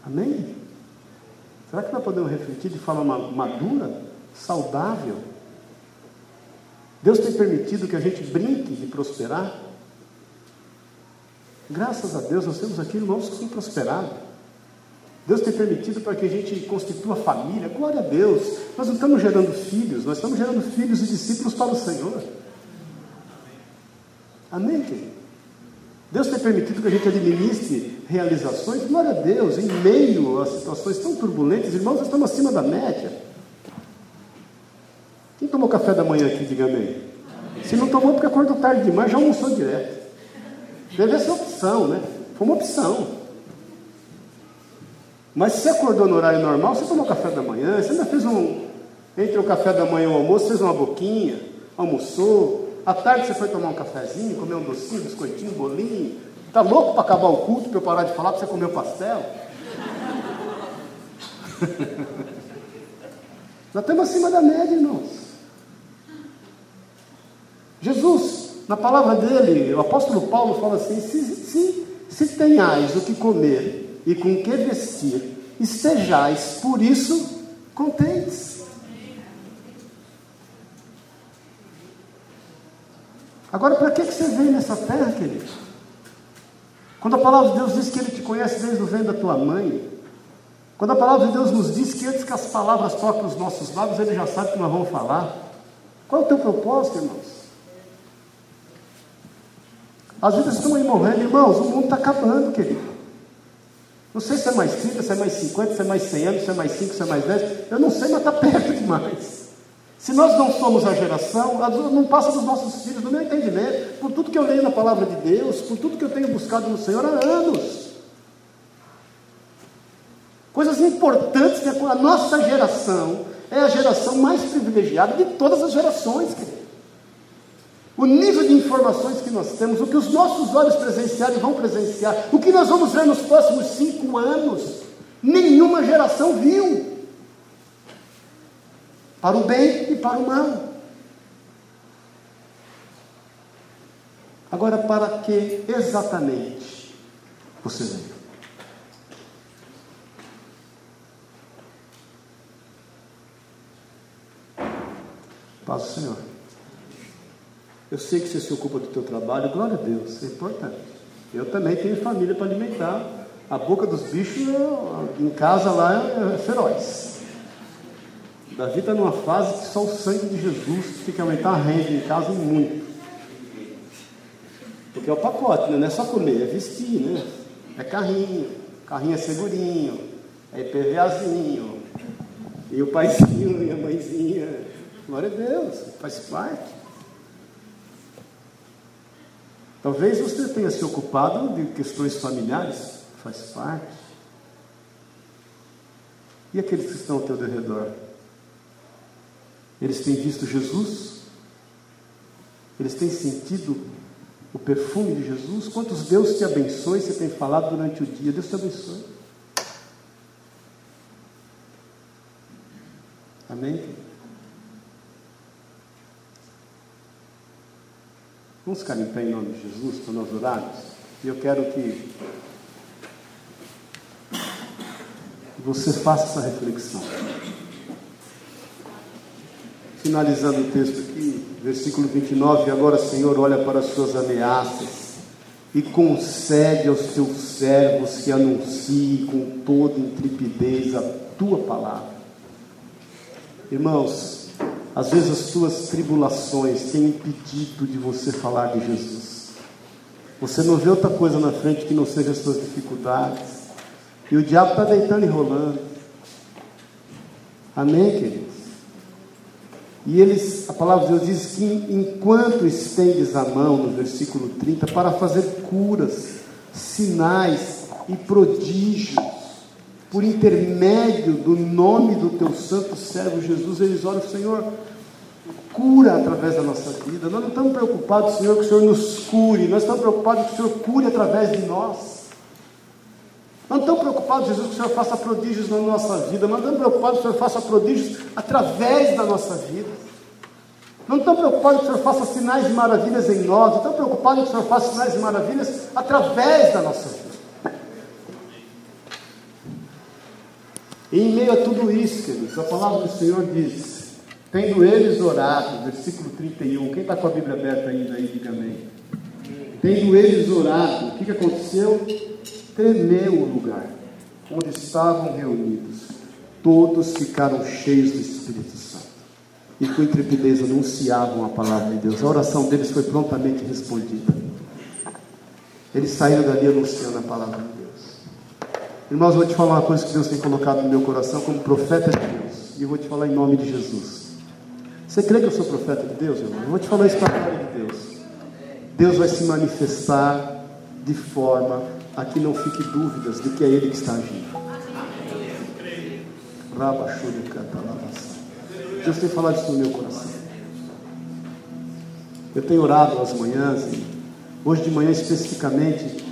Amém? Será que nós podemos refletir de forma madura, saudável? Deus tem permitido que a gente brinque de prosperar? Graças a Deus nós temos aqui irmãos que são prosperados. Deus tem permitido para que a gente constitua família. Glória a Deus. Nós não estamos gerando filhos, nós estamos gerando filhos e discípulos para o Senhor. Amém, querido? Deus tem permitido que a gente administre realizações, glória a Deus, em meio a situações tão turbulentas, irmãos, nós estamos acima da média. Quem tomou café da manhã aqui, diga amém. Se não tomou, porque acordou tarde demais, já almoçou direto. Deve ser opção, né? Foi uma opção. Mas se você acordou no horário normal, você tomou café da manhã, você ainda fez um, Entre o café da manhã e o almoço, fez uma boquinha, almoçou. À tarde você foi tomar um cafezinho, comer um docinho, biscoitinho, bolinho. Está louco para acabar o culto, para eu parar de falar, para você comer o pastel? Nós estamos acima da média, irmãos. Jesus, na palavra dele, o apóstolo Paulo fala assim: se, se, se tenhais o que comer e com o que vestir, estejais por isso contentes. Agora, para que, que você vem nessa terra, querido? Quando a palavra de Deus diz que Ele te conhece desde o ventre da tua mãe, quando a palavra de Deus nos diz que antes que as palavras toquem os nossos lábios, Ele já sabe que nós vamos falar. Qual é o teu propósito, irmãos? As vidas estão aí morrendo, irmãos, o mundo está acabando, querido. Não sei se é mais 30, se é mais 50, se é mais 100 anos, se é mais 5, se é mais 10. Eu não sei, mas está perto demais. Se nós não somos a geração, não passa dos nossos filhos, no meu entendimento, por tudo que eu leio na palavra de Deus, por tudo que eu tenho buscado no Senhor há anos. Coisas importantes que a nossa geração é a geração mais privilegiada de todas as gerações, querido. O nível de informações que nós temos, o que os nossos olhos presenciarem vão presenciar, o que nós vamos ver nos próximos cinco anos, nenhuma geração viu. Para o bem e para o mal. Agora, para que exatamente você veio? Paz do Senhor. Eu sei que você se ocupa do teu trabalho, glória a Deus, é importante. Eu também tenho família para alimentar. A boca dos bichos em casa lá é feroz. Davi está numa fase que só o sangue de Jesus tem que aumentar a renda em casa muito. Porque é o pacote, né? não é só comer, é vestir, né? É carrinho, carrinho é segurinho, é IPVAzinho, e o paizinho e a mãezinha. Glória a Deus, faz parte. Talvez você tenha se ocupado de questões familiares, faz parte. E aqueles que estão ao teu redor? Eles têm visto Jesus? Eles têm sentido o perfume de Jesus? Quantos Deus te abençoe, você tem falado durante o dia? Deus te abençoe. Amém? Vamos ficar em pé em nome de Jesus para nós orarmos? E eu quero que você faça essa reflexão. Finalizando o texto aqui, versículo 29. Agora, Senhor, olha para as suas ameaças e concede aos teus servos que anunciem com toda intrepidez a tua palavra. Irmãos, às vezes as suas tribulações têm impedido de você falar de Jesus. Você não vê outra coisa na frente que não seja as suas dificuldades. E o diabo está deitando e rolando. Amém, queridos? E eles, a palavra de Deus diz que enquanto estendes a mão, no versículo 30, para fazer curas, sinais e prodígios, por intermédio do nome do teu santo servo Jesus, eles oram, Senhor, cura através da nossa vida. Nós não estamos preocupados, Senhor, que o Senhor nos cure, nós estamos preocupados que o Senhor cure através de nós. Não estamos preocupados, Jesus, que o Senhor faça prodígios na nossa vida, não estamos preocupados que o Senhor faça prodígios através da nossa vida. Não estamos preocupados que o Senhor faça sinais e maravilhas em nós, não estamos preocupados que o Senhor faça sinais e maravilhas através da nossa vida. E em meio a tudo isso, queridos, a palavra do Senhor diz: Tendo eles orado, versículo 31, quem está com a Bíblia aberta ainda aí, diga amém. Tendo eles orado, o que, que aconteceu? Tremeu o lugar onde estavam reunidos. Todos ficaram cheios do Espírito Santo e com intrepidez anunciavam a palavra de Deus. A oração deles foi prontamente respondida. Eles saíram dali anunciando a palavra de Deus. Irmãos, eu vou te falar uma coisa que Deus tem colocado no meu coração como profeta de Deus. E eu vou te falar em nome de Jesus. Você crê que eu sou profeta de Deus, irmão? Eu vou te falar isso para a glória de Deus. Deus vai se manifestar de forma a que não fique dúvidas de que é Ele que está agindo. Deus tem falado isso no meu coração. Eu tenho orado às manhãs e hoje de manhã especificamente,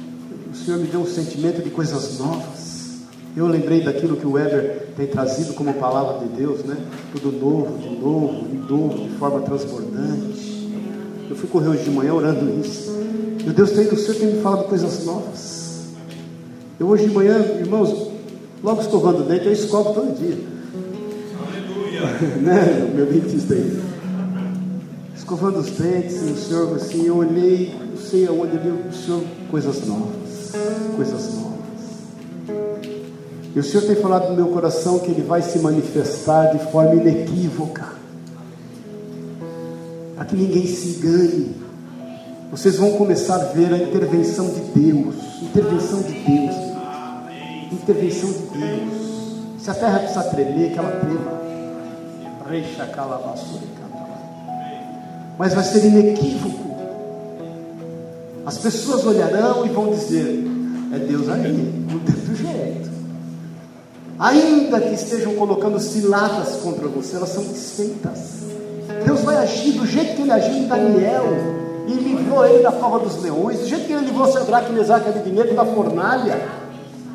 o Senhor me deu um sentimento de coisas novas. Eu lembrei daquilo que o Weber tem trazido como palavra de Deus, né? Tudo novo, de novo, de novo, de forma transbordante. Eu fui correr hoje de manhã orando isso. Meu Deus, tem, o Senhor tem me falado coisas novas. Eu hoje de manhã, irmãos, logo escovando o dente, eu escovo todo dia. Aleluia. né? Meu dentista aí. Escovando os dentes, o Senhor, assim, eu olhei, não sei aonde, eu vi o Senhor, coisas novas. Coisas novas. E o Senhor tem falado no meu coração que Ele vai se manifestar de forma inequívoca, para que ninguém se engane. Vocês vão começar a ver a intervenção de Deus, intervenção de Deus, intervenção de Deus. Se a terra precisa tremer, que ela trema. Mas vai ser inequívoco. As pessoas olharão e vão dizer: é Deus aí, não tem jeito. Ainda que estejam colocando ciladas contra você, elas são desfeitas. Deus vai agir do jeito que ele agiu em Daniel e livrou ele da cova dos leões, do jeito que ele livrou Sedraque, Mesaque e Abednego da fornalha,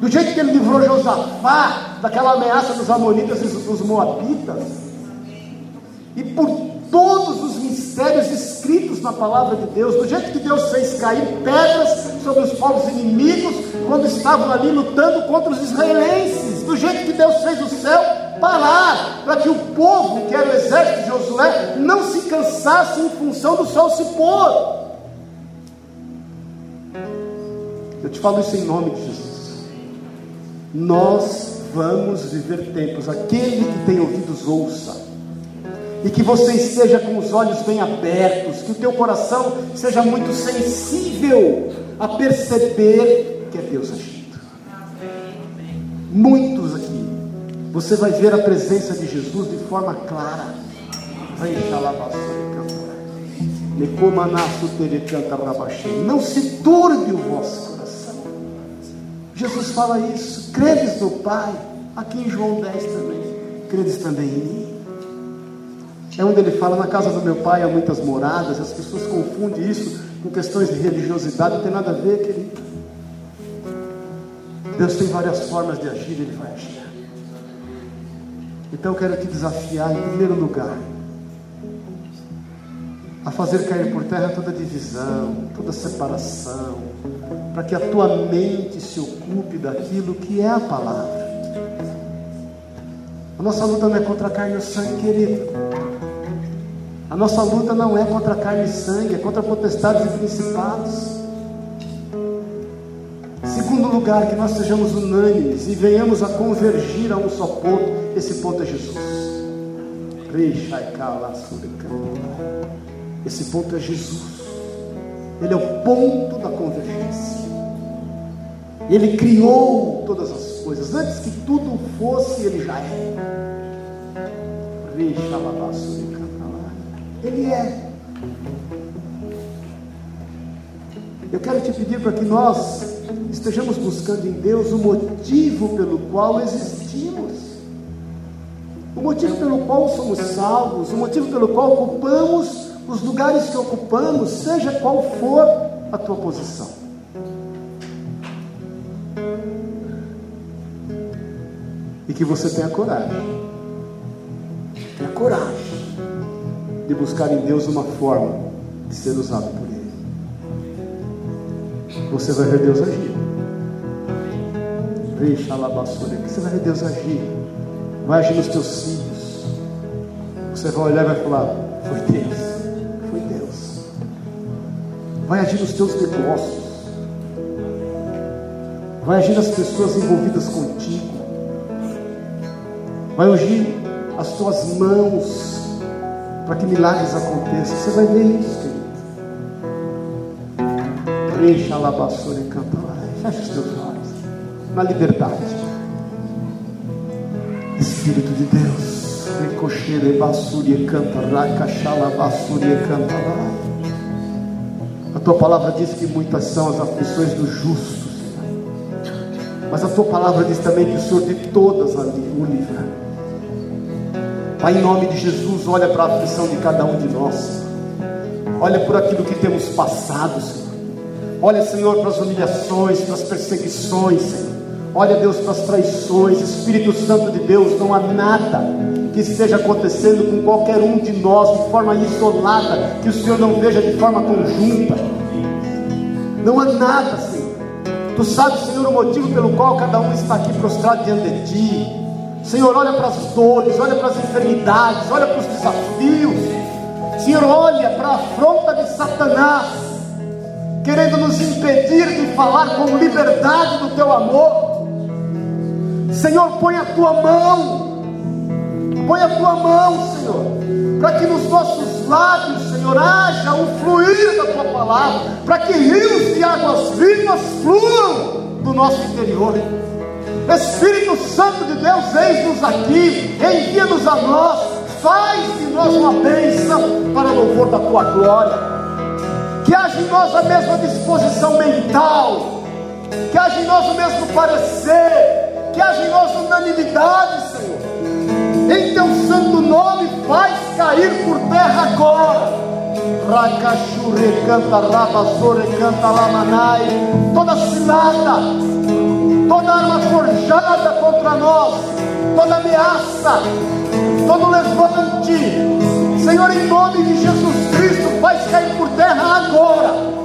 do jeito que ele livrou Josafá daquela ameaça dos amonitas e dos moabitas, e por todos os mistérios escritos na palavra de Deus, do jeito que Deus fez cair pedras sobre os povos inimigos quando estavam ali lutando contra os israelenses, do jeito que Deus fez o céu parar, para que o povo, que era o exército de Josué, não se cansasse em função do sol se pôr. Eu te falo isso em nome de Jesus. Nós vamos viver tempos, aquele que tem ouvidos ouça e que você esteja com os olhos bem abertos, que o teu coração seja muito sensível a perceber que é Deus agindo. Muitos aqui, você vai ver a presença de Jesus de forma clara. Não se turbe o vosso coração. Jesus fala isso. Credes no Pai, aqui em João 10 também. Credes também em mim. É onde ele fala: Na casa do meu pai há muitas moradas. As pessoas confundem isso com questões de religiosidade. Não tem nada a ver, querido. Deus tem várias formas de agir, Ele vai agir. Então eu quero te desafiar, em primeiro lugar, a fazer cair por terra toda divisão, toda separação, para que a tua mente se ocupe daquilo que é a palavra. A nossa luta não é contra a carne e o sangue, querido. A nossa luta não é contra carne e sangue, é contra potestades e principados. Segundo lugar, que nós sejamos unânimes e venhamos a convergir a um só ponto. Esse ponto é Jesus. Esse ponto é Jesus. Ele é o ponto da convergência. Ele criou todas as coisas. Antes que tudo fosse, ele já é. Ele é. Eu quero te pedir para que nós estejamos buscando em Deus o motivo pelo qual existimos, o motivo pelo qual somos salvos, o motivo pelo qual ocupamos os lugares que ocupamos, seja qual for a tua posição. E que você tenha coragem, tenha coragem de buscar em Deus uma forma de ser usado por Ele. Você vai ver Deus agir. Deixa basura, você vai ver Deus agir. Vai agir nos teus filhos. Você vai olhar e vai falar: foi Deus. Vai agir nos teus negócios. Vai agir nas pessoas envolvidas contigo. Vai agir as tuas mãos para que milagres aconteçam. Você vai ver isso, querido. Reixa alabaçora e canta lá. Fecha os teus olhos. Na liberdade. Espírito de Deus. Recocheira basúria canta lá. Cachala canta lá. A tua palavra diz que muitas são as aflições dos justos. Mas a tua palavra diz também que o Senhor de todas o livra. Pai, em nome de Jesus, olha para a aflição de cada um de nós. Olha por aquilo que temos passado, Senhor. Olha, Senhor, para as humilhações, para as perseguições, Senhor. Olha, Deus, para as traições. Espírito Santo de Deus, não há nada que esteja acontecendo com qualquer um de nós de forma isolada, que o Senhor não veja de forma conjunta. Não há nada, Senhor. Tu sabes, Senhor, o motivo pelo qual cada um está aqui prostrado diante de Ti. Senhor, olha para as dores, olha para as enfermidades, olha para os desafios. Senhor, olha para a afronta de Satanás, querendo nos impedir de falar com liberdade do Teu amor. Senhor, põe a Tua mão, põe a Tua mão, Senhor, para que nos nossos lábios, Senhor, haja um fluir da Tua palavra, para que rios de águas vivas fluam do nosso interior. Espírito Santo de Deus, eis-nos aqui, envia-nos a nós, faz de nós uma bênção para louvor da tua glória. Que haja em nós a mesma disposição mental, que haja em nós o mesmo parecer, que haja em nós unanimidade. Em teu santo nome, faz cair por terra agora. Racachure canta, rabazore canta, lamanai, toda cilada toda arma forjada contra nós, toda ameaça, todo levante, Senhor, em nome de Jesus Cristo, faz cair por terra agora.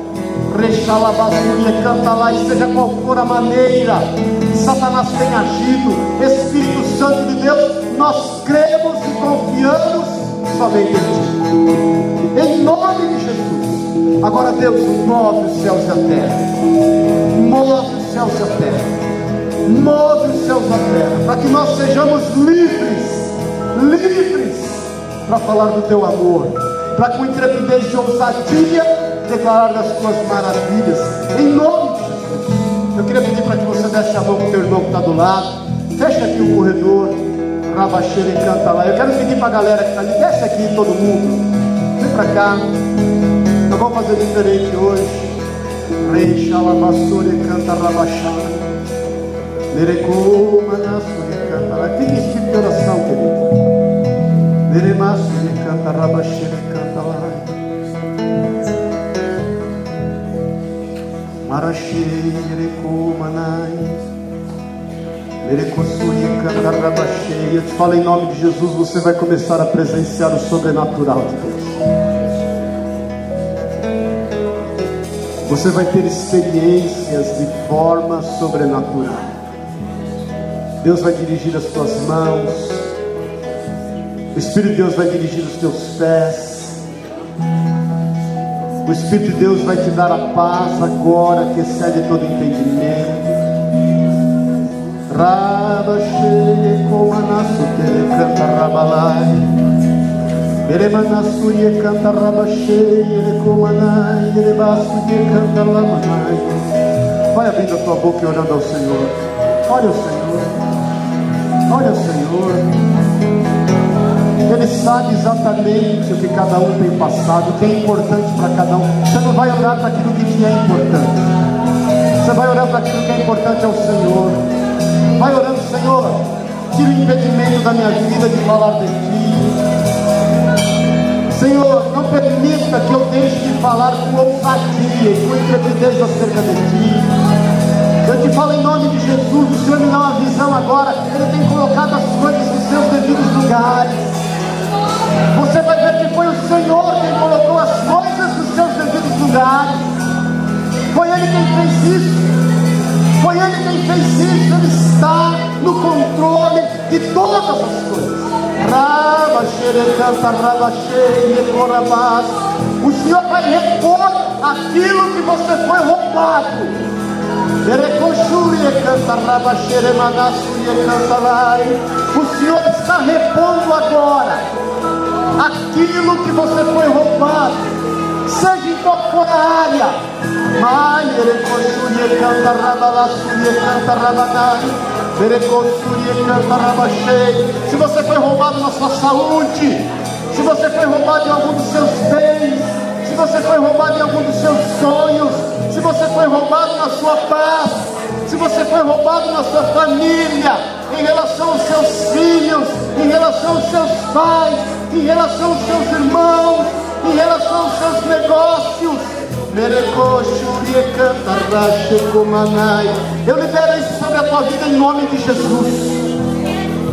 Rechalabasuria, canta lá, e seja qual for a maneira que Satanás tem agido, Espírito Santo de Deus, nós cremos e confiamos somente em Ti. Em nome de Jesus. Agora, Deus, move os céus e a terra. Move os céus e a terra move os céus da terra, para que nós sejamos livres, livres para falar do teu amor, para com intrepidez e ousadia declarar as tuas maravilhas, em nome de Jesus. Eu queria pedir para que você desse a mão para o teu irmão que está do lado, fecha aqui o corredor, rabacheira e canta lá. Eu quero pedir para a galera que está ali, desce aqui todo mundo, vem para cá, nós vamos fazer diferente hoje. Rei, e canta rabachara. Nerecoma na sua canta. Fique em tipo de oração, querido. Neremaço de canta, rabaxeira Eu te falo em nome de Jesus, você vai começar a presenciar o sobrenatural de Deus. Você vai ter experiências de forma sobrenatural. Deus vai dirigir as tuas mãos, o Espírito de Deus vai dirigir os teus pés, o Espírito de Deus vai te dar a paz agora que excede todo entendimento. Raba cheia como anassute canta rabalai. Beremanassuye canta raba cheia como anai. Erebassuje canta lamanai. Vai abrindo a tua boca e orando ao Senhor. Olha o Senhor. Olha o Senhor. Ele sabe exatamente o que cada um tem passado, o que é importante para cada um. Você não vai orar para aquilo que te é importante. Você vai orar para aquilo que é importante ao Senhor. Vai orando, Senhor. Tira o impedimento da minha vida de falar de Ti. Senhor, não permita que eu deixe de falar com ousadia e com intrepidez acerca de Ti. Eu te falo em nome de Jesus, o Senhor me dá uma visão agora. Ele tem colocado as coisas nos seus devidos lugares. Você vai ver que foi o Senhor quem colocou as coisas nos seus devidos lugares. Foi Ele quem fez isso. Foi Ele quem fez isso. Ele está no controle de todas as coisas. O Senhor vai repor aquilo que você foi roubado. O Senhor está repondo agora aquilo que você foi roubado, seja em qual for a área. Se você foi roubado na sua saúde, se você foi roubado em algum dos seus bens, se você foi roubado em algum dos seus sonhos, você foi roubado na sua paz, se você foi roubado na sua família, em relação aos seus filhos, em relação aos seus pais, em relação aos seus irmãos, em relação aos seus negócios. Eu libero isso sobre a tua vida em nome de Jesus.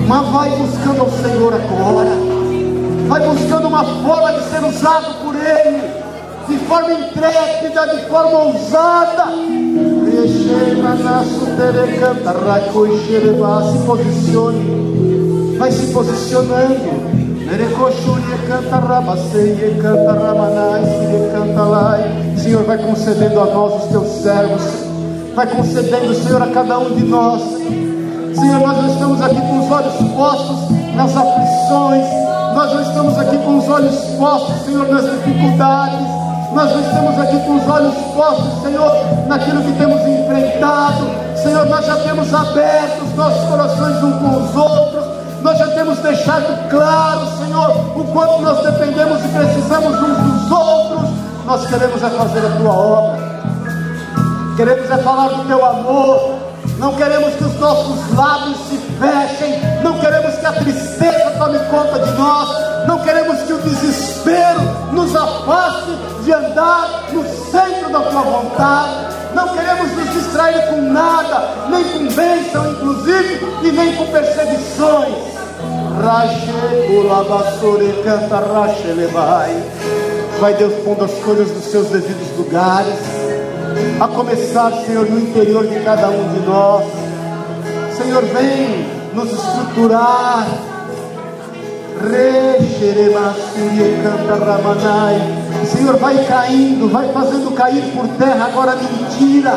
Mas vai buscando ao Senhor agora. Vai buscando uma forma de ser usado por Ele. De forma intrépida, de forma ousada. Se posicione. Vai se posicionando. Senhor, vai concedendo a nós os teus servos. Vai concedendo, Senhor, a cada um de nós. Senhor, nós não estamos aqui com os olhos postos nas aflições, nós não estamos aqui com os olhos postos, Senhor, nas dificuldades, nós não estamos aqui com os olhos postos, Senhor, naquilo que temos enfrentado, Senhor, nós já temos aberto os nossos corações uns com os outros, nós já temos deixado claro, Senhor, o quanto nós dependemos e precisamos uns dos outros, nós queremos é fazer a tua obra, queremos é falar do teu amor, não queremos que os nossos lábios se fechem, não queremos que a tristeza tome conta de nós, não queremos que o desespero nos afaste de andar no centro da tua vontade, não queremos nos distrair com nada, nem com bênção, inclusive, e nem com perseguições. Vai Deus pondo as coisas nos seus devidos lugares. A começar, Senhor, no interior de cada um de nós. Senhor, vem nos estruturar. Senhor, vai caindo, vai fazendo cair por terra agora mentira,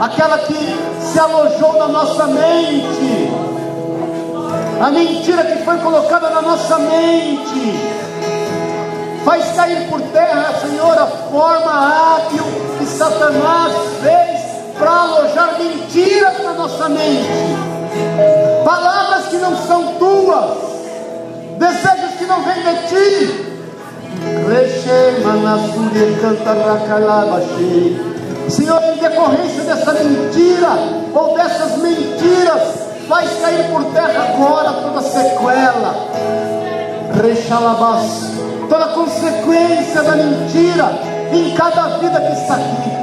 aquela que se alojou na nossa mente, a mentira que foi colocada na nossa mente. Faz cair por terra, Senhor, a forma hábil que Satanás fez para alojar mentiras na nossa mente, palavras que não são tuas, desejos que não vêm de ti. Senhor, em decorrência dessa mentira ou dessas mentiras, faz cair por terra agora toda sequela. Rechalabas toda consequência da mentira em cada vida que está aqui.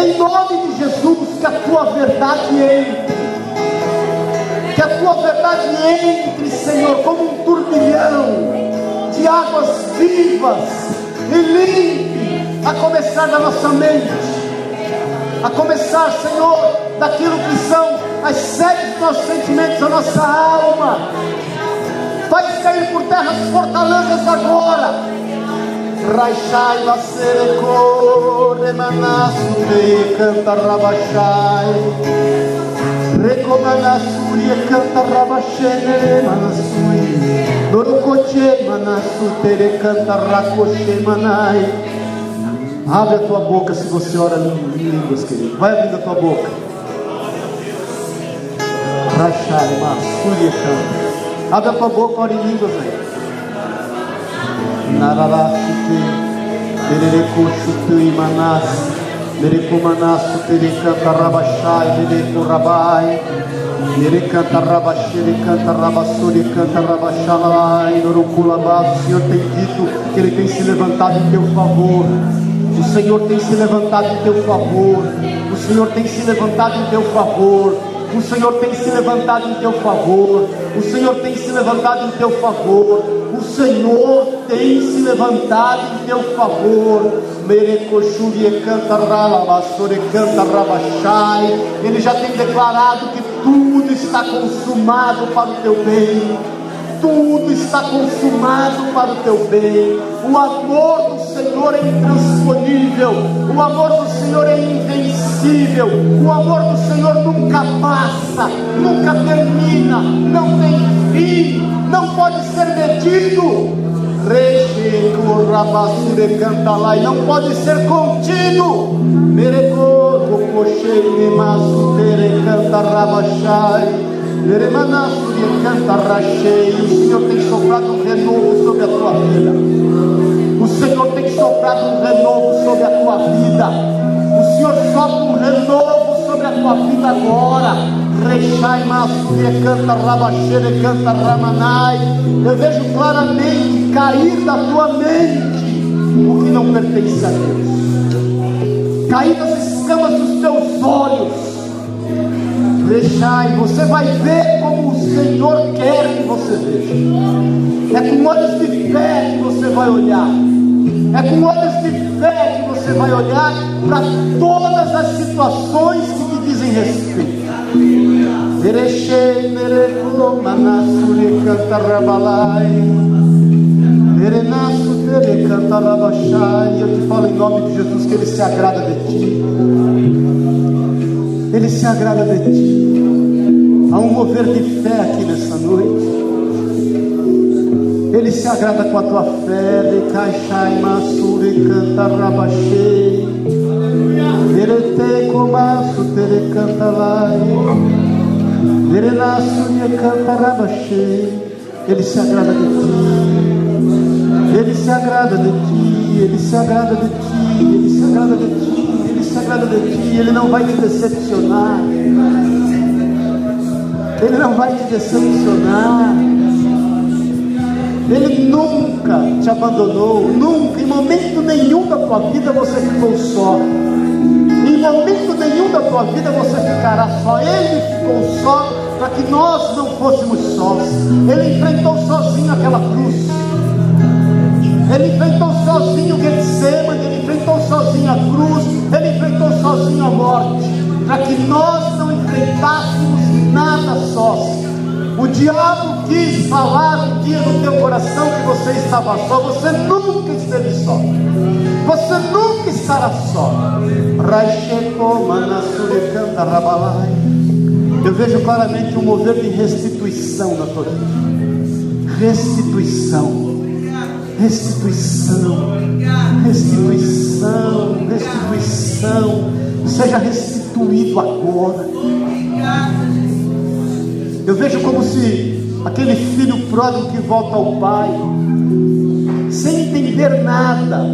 Em nome de Jesus, que a tua verdade entre, que a tua verdade entre, Senhor, como um turbilhão de águas vivas e limpe, a começar da nossa mente, a começar, Senhor, daquilo que são as sedes dos nossos sentimentos, a nossa alma Faz cair por terra as fortalezas agora. Raixai vasereco, remanasu de canta rabachai. Recomanasuri canta rabachene manasui. Dorocoche manasu tere canta racoche manai. Abre a tua boca se você ora em línguas, querido. Vai abrindo a tua boca. Rachai, Masuri canta. Abre a tua boca, ora em línguas aí. Nararachute, Tererecuchutu Imanas, Merecumanasu, Terecanta Rabachai, Merecurabai, Merecanta Rabachele, Canta Rabassuri, Canta Rabachalai, Noruculabá. O Senhor tem dito que Ele tem se levantado em teu favor. O Senhor tem se levantado em teu favor. O Senhor tem se levantado em teu favor. O Senhor tem se levantado em teu favor. O Senhor tem se levantado em teu favor. O Senhor tem se levantado em teu favor. Ele já tem declarado que tudo está consumado para o teu bem tudo está consumado para o teu bem. O amor do Senhor é intransponível, o amor do Senhor é invencível, o amor do Senhor nunca passa, nunca termina, não tem fim, não pode ser medido. Rechico rabasure canta lá e não pode ser contido. Meregogo cochei me masu tere canta rabachai. O Senhor tem soprado um renovo sobre a tua vida. O Senhor tem soprado um renovo sobre a tua vida. O Senhor sopra um renovo sobre a tua vida agora. Rechai Massuria canta Rabaxere canta Ramanai. Eu vejo claramente cair da tua mente o que não pertence a Deus. Cair das escamas dos teus olhos. Deixai, você vai ver como o Senhor quer que você veja. É com olhos de fé que você vai olhar. É com olhos de fé que você vai olhar para todas as situações que te dizem respeito. Eu te falo em nome de Jesus que Ele se agrada de ti. Ele se agrada de ti. Há um mover de fé aqui nessa noite. Ele se agrada com a tua fé. De caixai, masure, canta, rabachei. Derete, comaço, tere, canta, lai. Derenaço, me canta, rabachei. Ele se agrada de ti. Ele se agrada de ti. Ele se agrada de ti. Ele se agrada de ti. De ti. Ele não vai te decepcionar. Ele não vai te decepcionar. Ele nunca te abandonou, nunca, em momento nenhum da tua vida você ficou só. Em momento nenhum da tua vida você ficará só. Ele ficou só para que nós não fôssemos sós. Ele enfrentou sozinho aquela cruz. Ele enfrentou sozinho o Getsemane, ele enfrentou sozinho a cruz, ele enfrentou sozinho a morte, para que nós não enfrentássemos nada sós. O diabo quis falar um dia no teu coração que você estava só. Você nunca esteve só. Você nunca estará só. Eu vejo claramente um mover de restituição na tua vida. Restituição. Restituição. Restituição. Restituição. Seja restituído agora. Eu vejo como se aquele filho pródigo que volta ao pai, sem entender nada,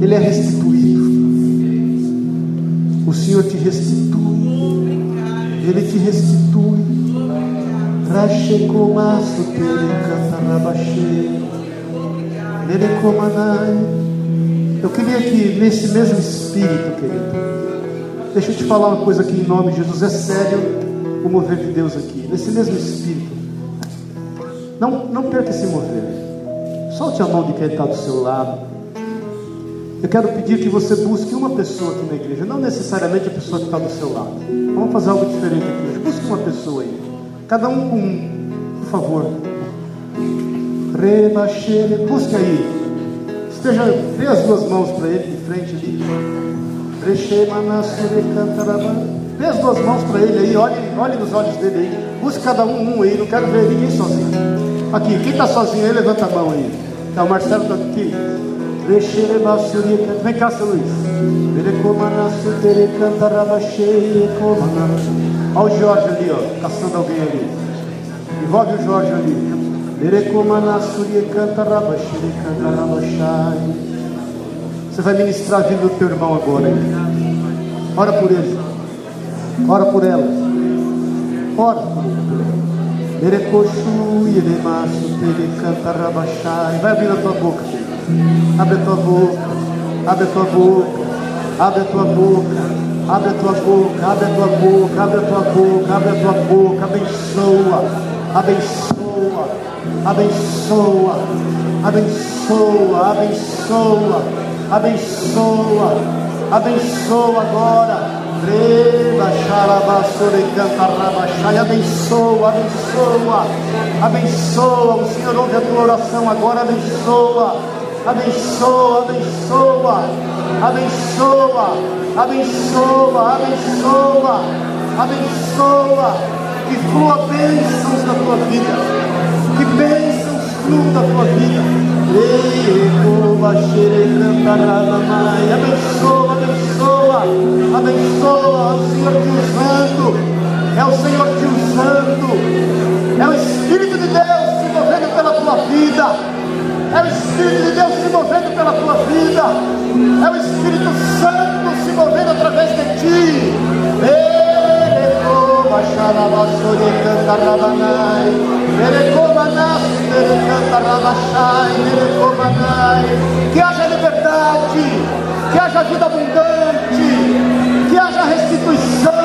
ele é restituído. O Senhor te restitui, Ele te restitui. Rachecomaço, Eu queria que nesse mesmo espírito, querido, deixa eu te falar uma coisa aqui em nome de Jesus, é sério o mover de Deus aqui, nesse mesmo espírito. Não, não perca esse mover. Solte a mão de quem está do seu lado. Eu quero pedir que você busque uma pessoa aqui na igreja, não necessariamente a pessoa que está do seu lado. Vamos fazer algo diferente aqui. Busque uma pessoa aí. Cada um com um, por favor. Busque aí. Esteja, dê as duas mãos para ele de frente ali. Dê as duas mãos para ele aí, olhe, olhe nos olhos dele aí. Busque cada um um aí, não quero ver ninguém sozinho. Aqui, quem está sozinho aí, levanta a mão aí. Tá, o Marcelo está aqui. Vem cá, seu Luiz. Olha o Jorge ali, ó, caçando alguém ali. Envolve o Jorge ali. Você vai ministrar a vida do teu irmão agora. Hein? Ora por ele. Ora por ela. Ora por Terecantarabachai. Vai abrir a tua boca, Abre a tua boca. Abre a tua boca. Abre a tua boca. Abre a tua boca. Abre a tua boca. Abre a tua boca. Abre a tua boca. Abençoa. Abençoa. Abençoa. Abençoa. Abençoa. Abençoa. Abençoa agora. Abençoa, abençoa, abençoa. O Senhor ouve a tua oração agora. Abençoa, abençoa, abençoa, abençoa, abençoa, abençoa, abençoa. Que flua bênçãos na tua vida. Fluam da tua vida. Abençoa, abençoa abençoa, o Senhor te usando, é o Senhor te usando, é o Espírito de Deus se movendo pela tua vida, é o Espírito de Deus se movendo pela tua vida, é o Espírito Santo se movendo através de ti. Ele Que haja liberdade, que haja vida abundante, que haja restituição.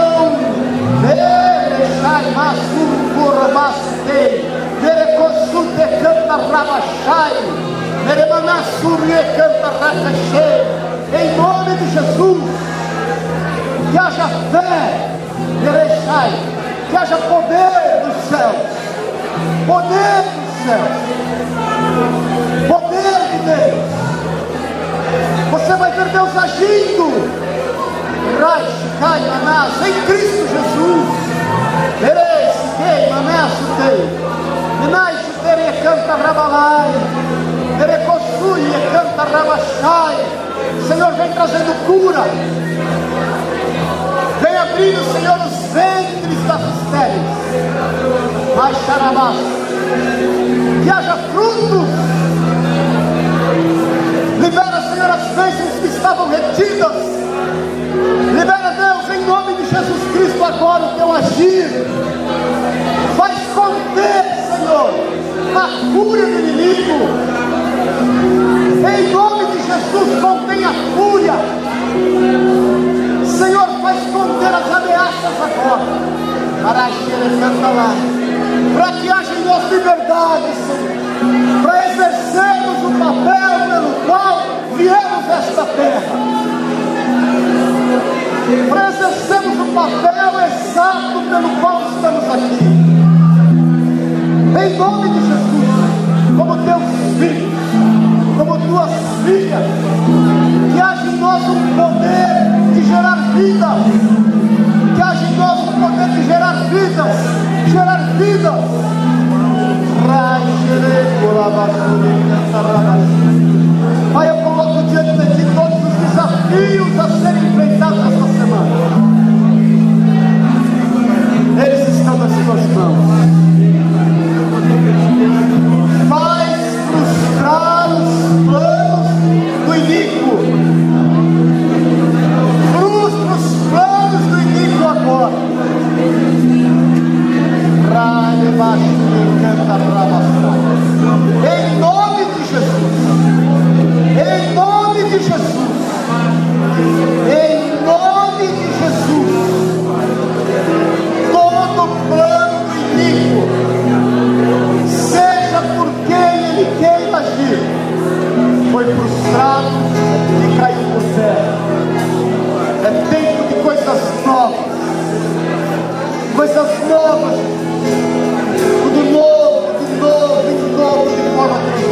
Canta canta. Em nome de Jesus, que haja fé, Merechai, que haja poder dos céus, poder dos céus, poder de Deus. Você vai ver Deus agindo. Rai, cai, manás, em Cristo Jesus. Vereis, quei, manás, tei. Minai, tere, canta, rabalai. Cossui, canta, rabachai. Senhor, vem trazendo cura. Abrindo, Senhor, os ventres das estéreis. Mas xarabás. Que haja frutos. Libera, Senhor, as bênçãos que estavam retidas. Libera, Deus, em nome de Jesus Cristo, agora o teu agir. Vai esconder, Senhor, a cura do inimigo. Em nome de Jesus, contém a fúria. Senhor, vai esconder as ameaças agora. Para. Para que haja em nós liberdade, Senhor. Para exercermos o papel pelo qual viemos esta terra. Para exercermos o papel exato pelo qual estamos aqui. Em nome de Jesus, como teus filhos, como tuas filhas, um poder de gerar vida, que haja em um poder de gerar vidas, gerar vidas. Pai, eu coloco diante de ti todos os desafios a serem enfrentados esta semana. Eles estão nas tuas mãos.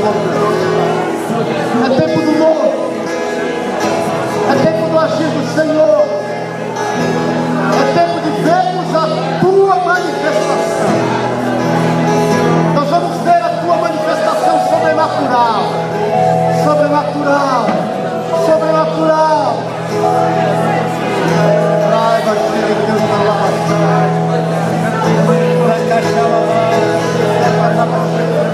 É tempo do novo. É tempo do agir do Senhor. É tempo de vermos a tua manifestação. Nós vamos ver a tua manifestação sobrenatural. Sobrenatural. Sobrenatural. Ai, é vai é Deus a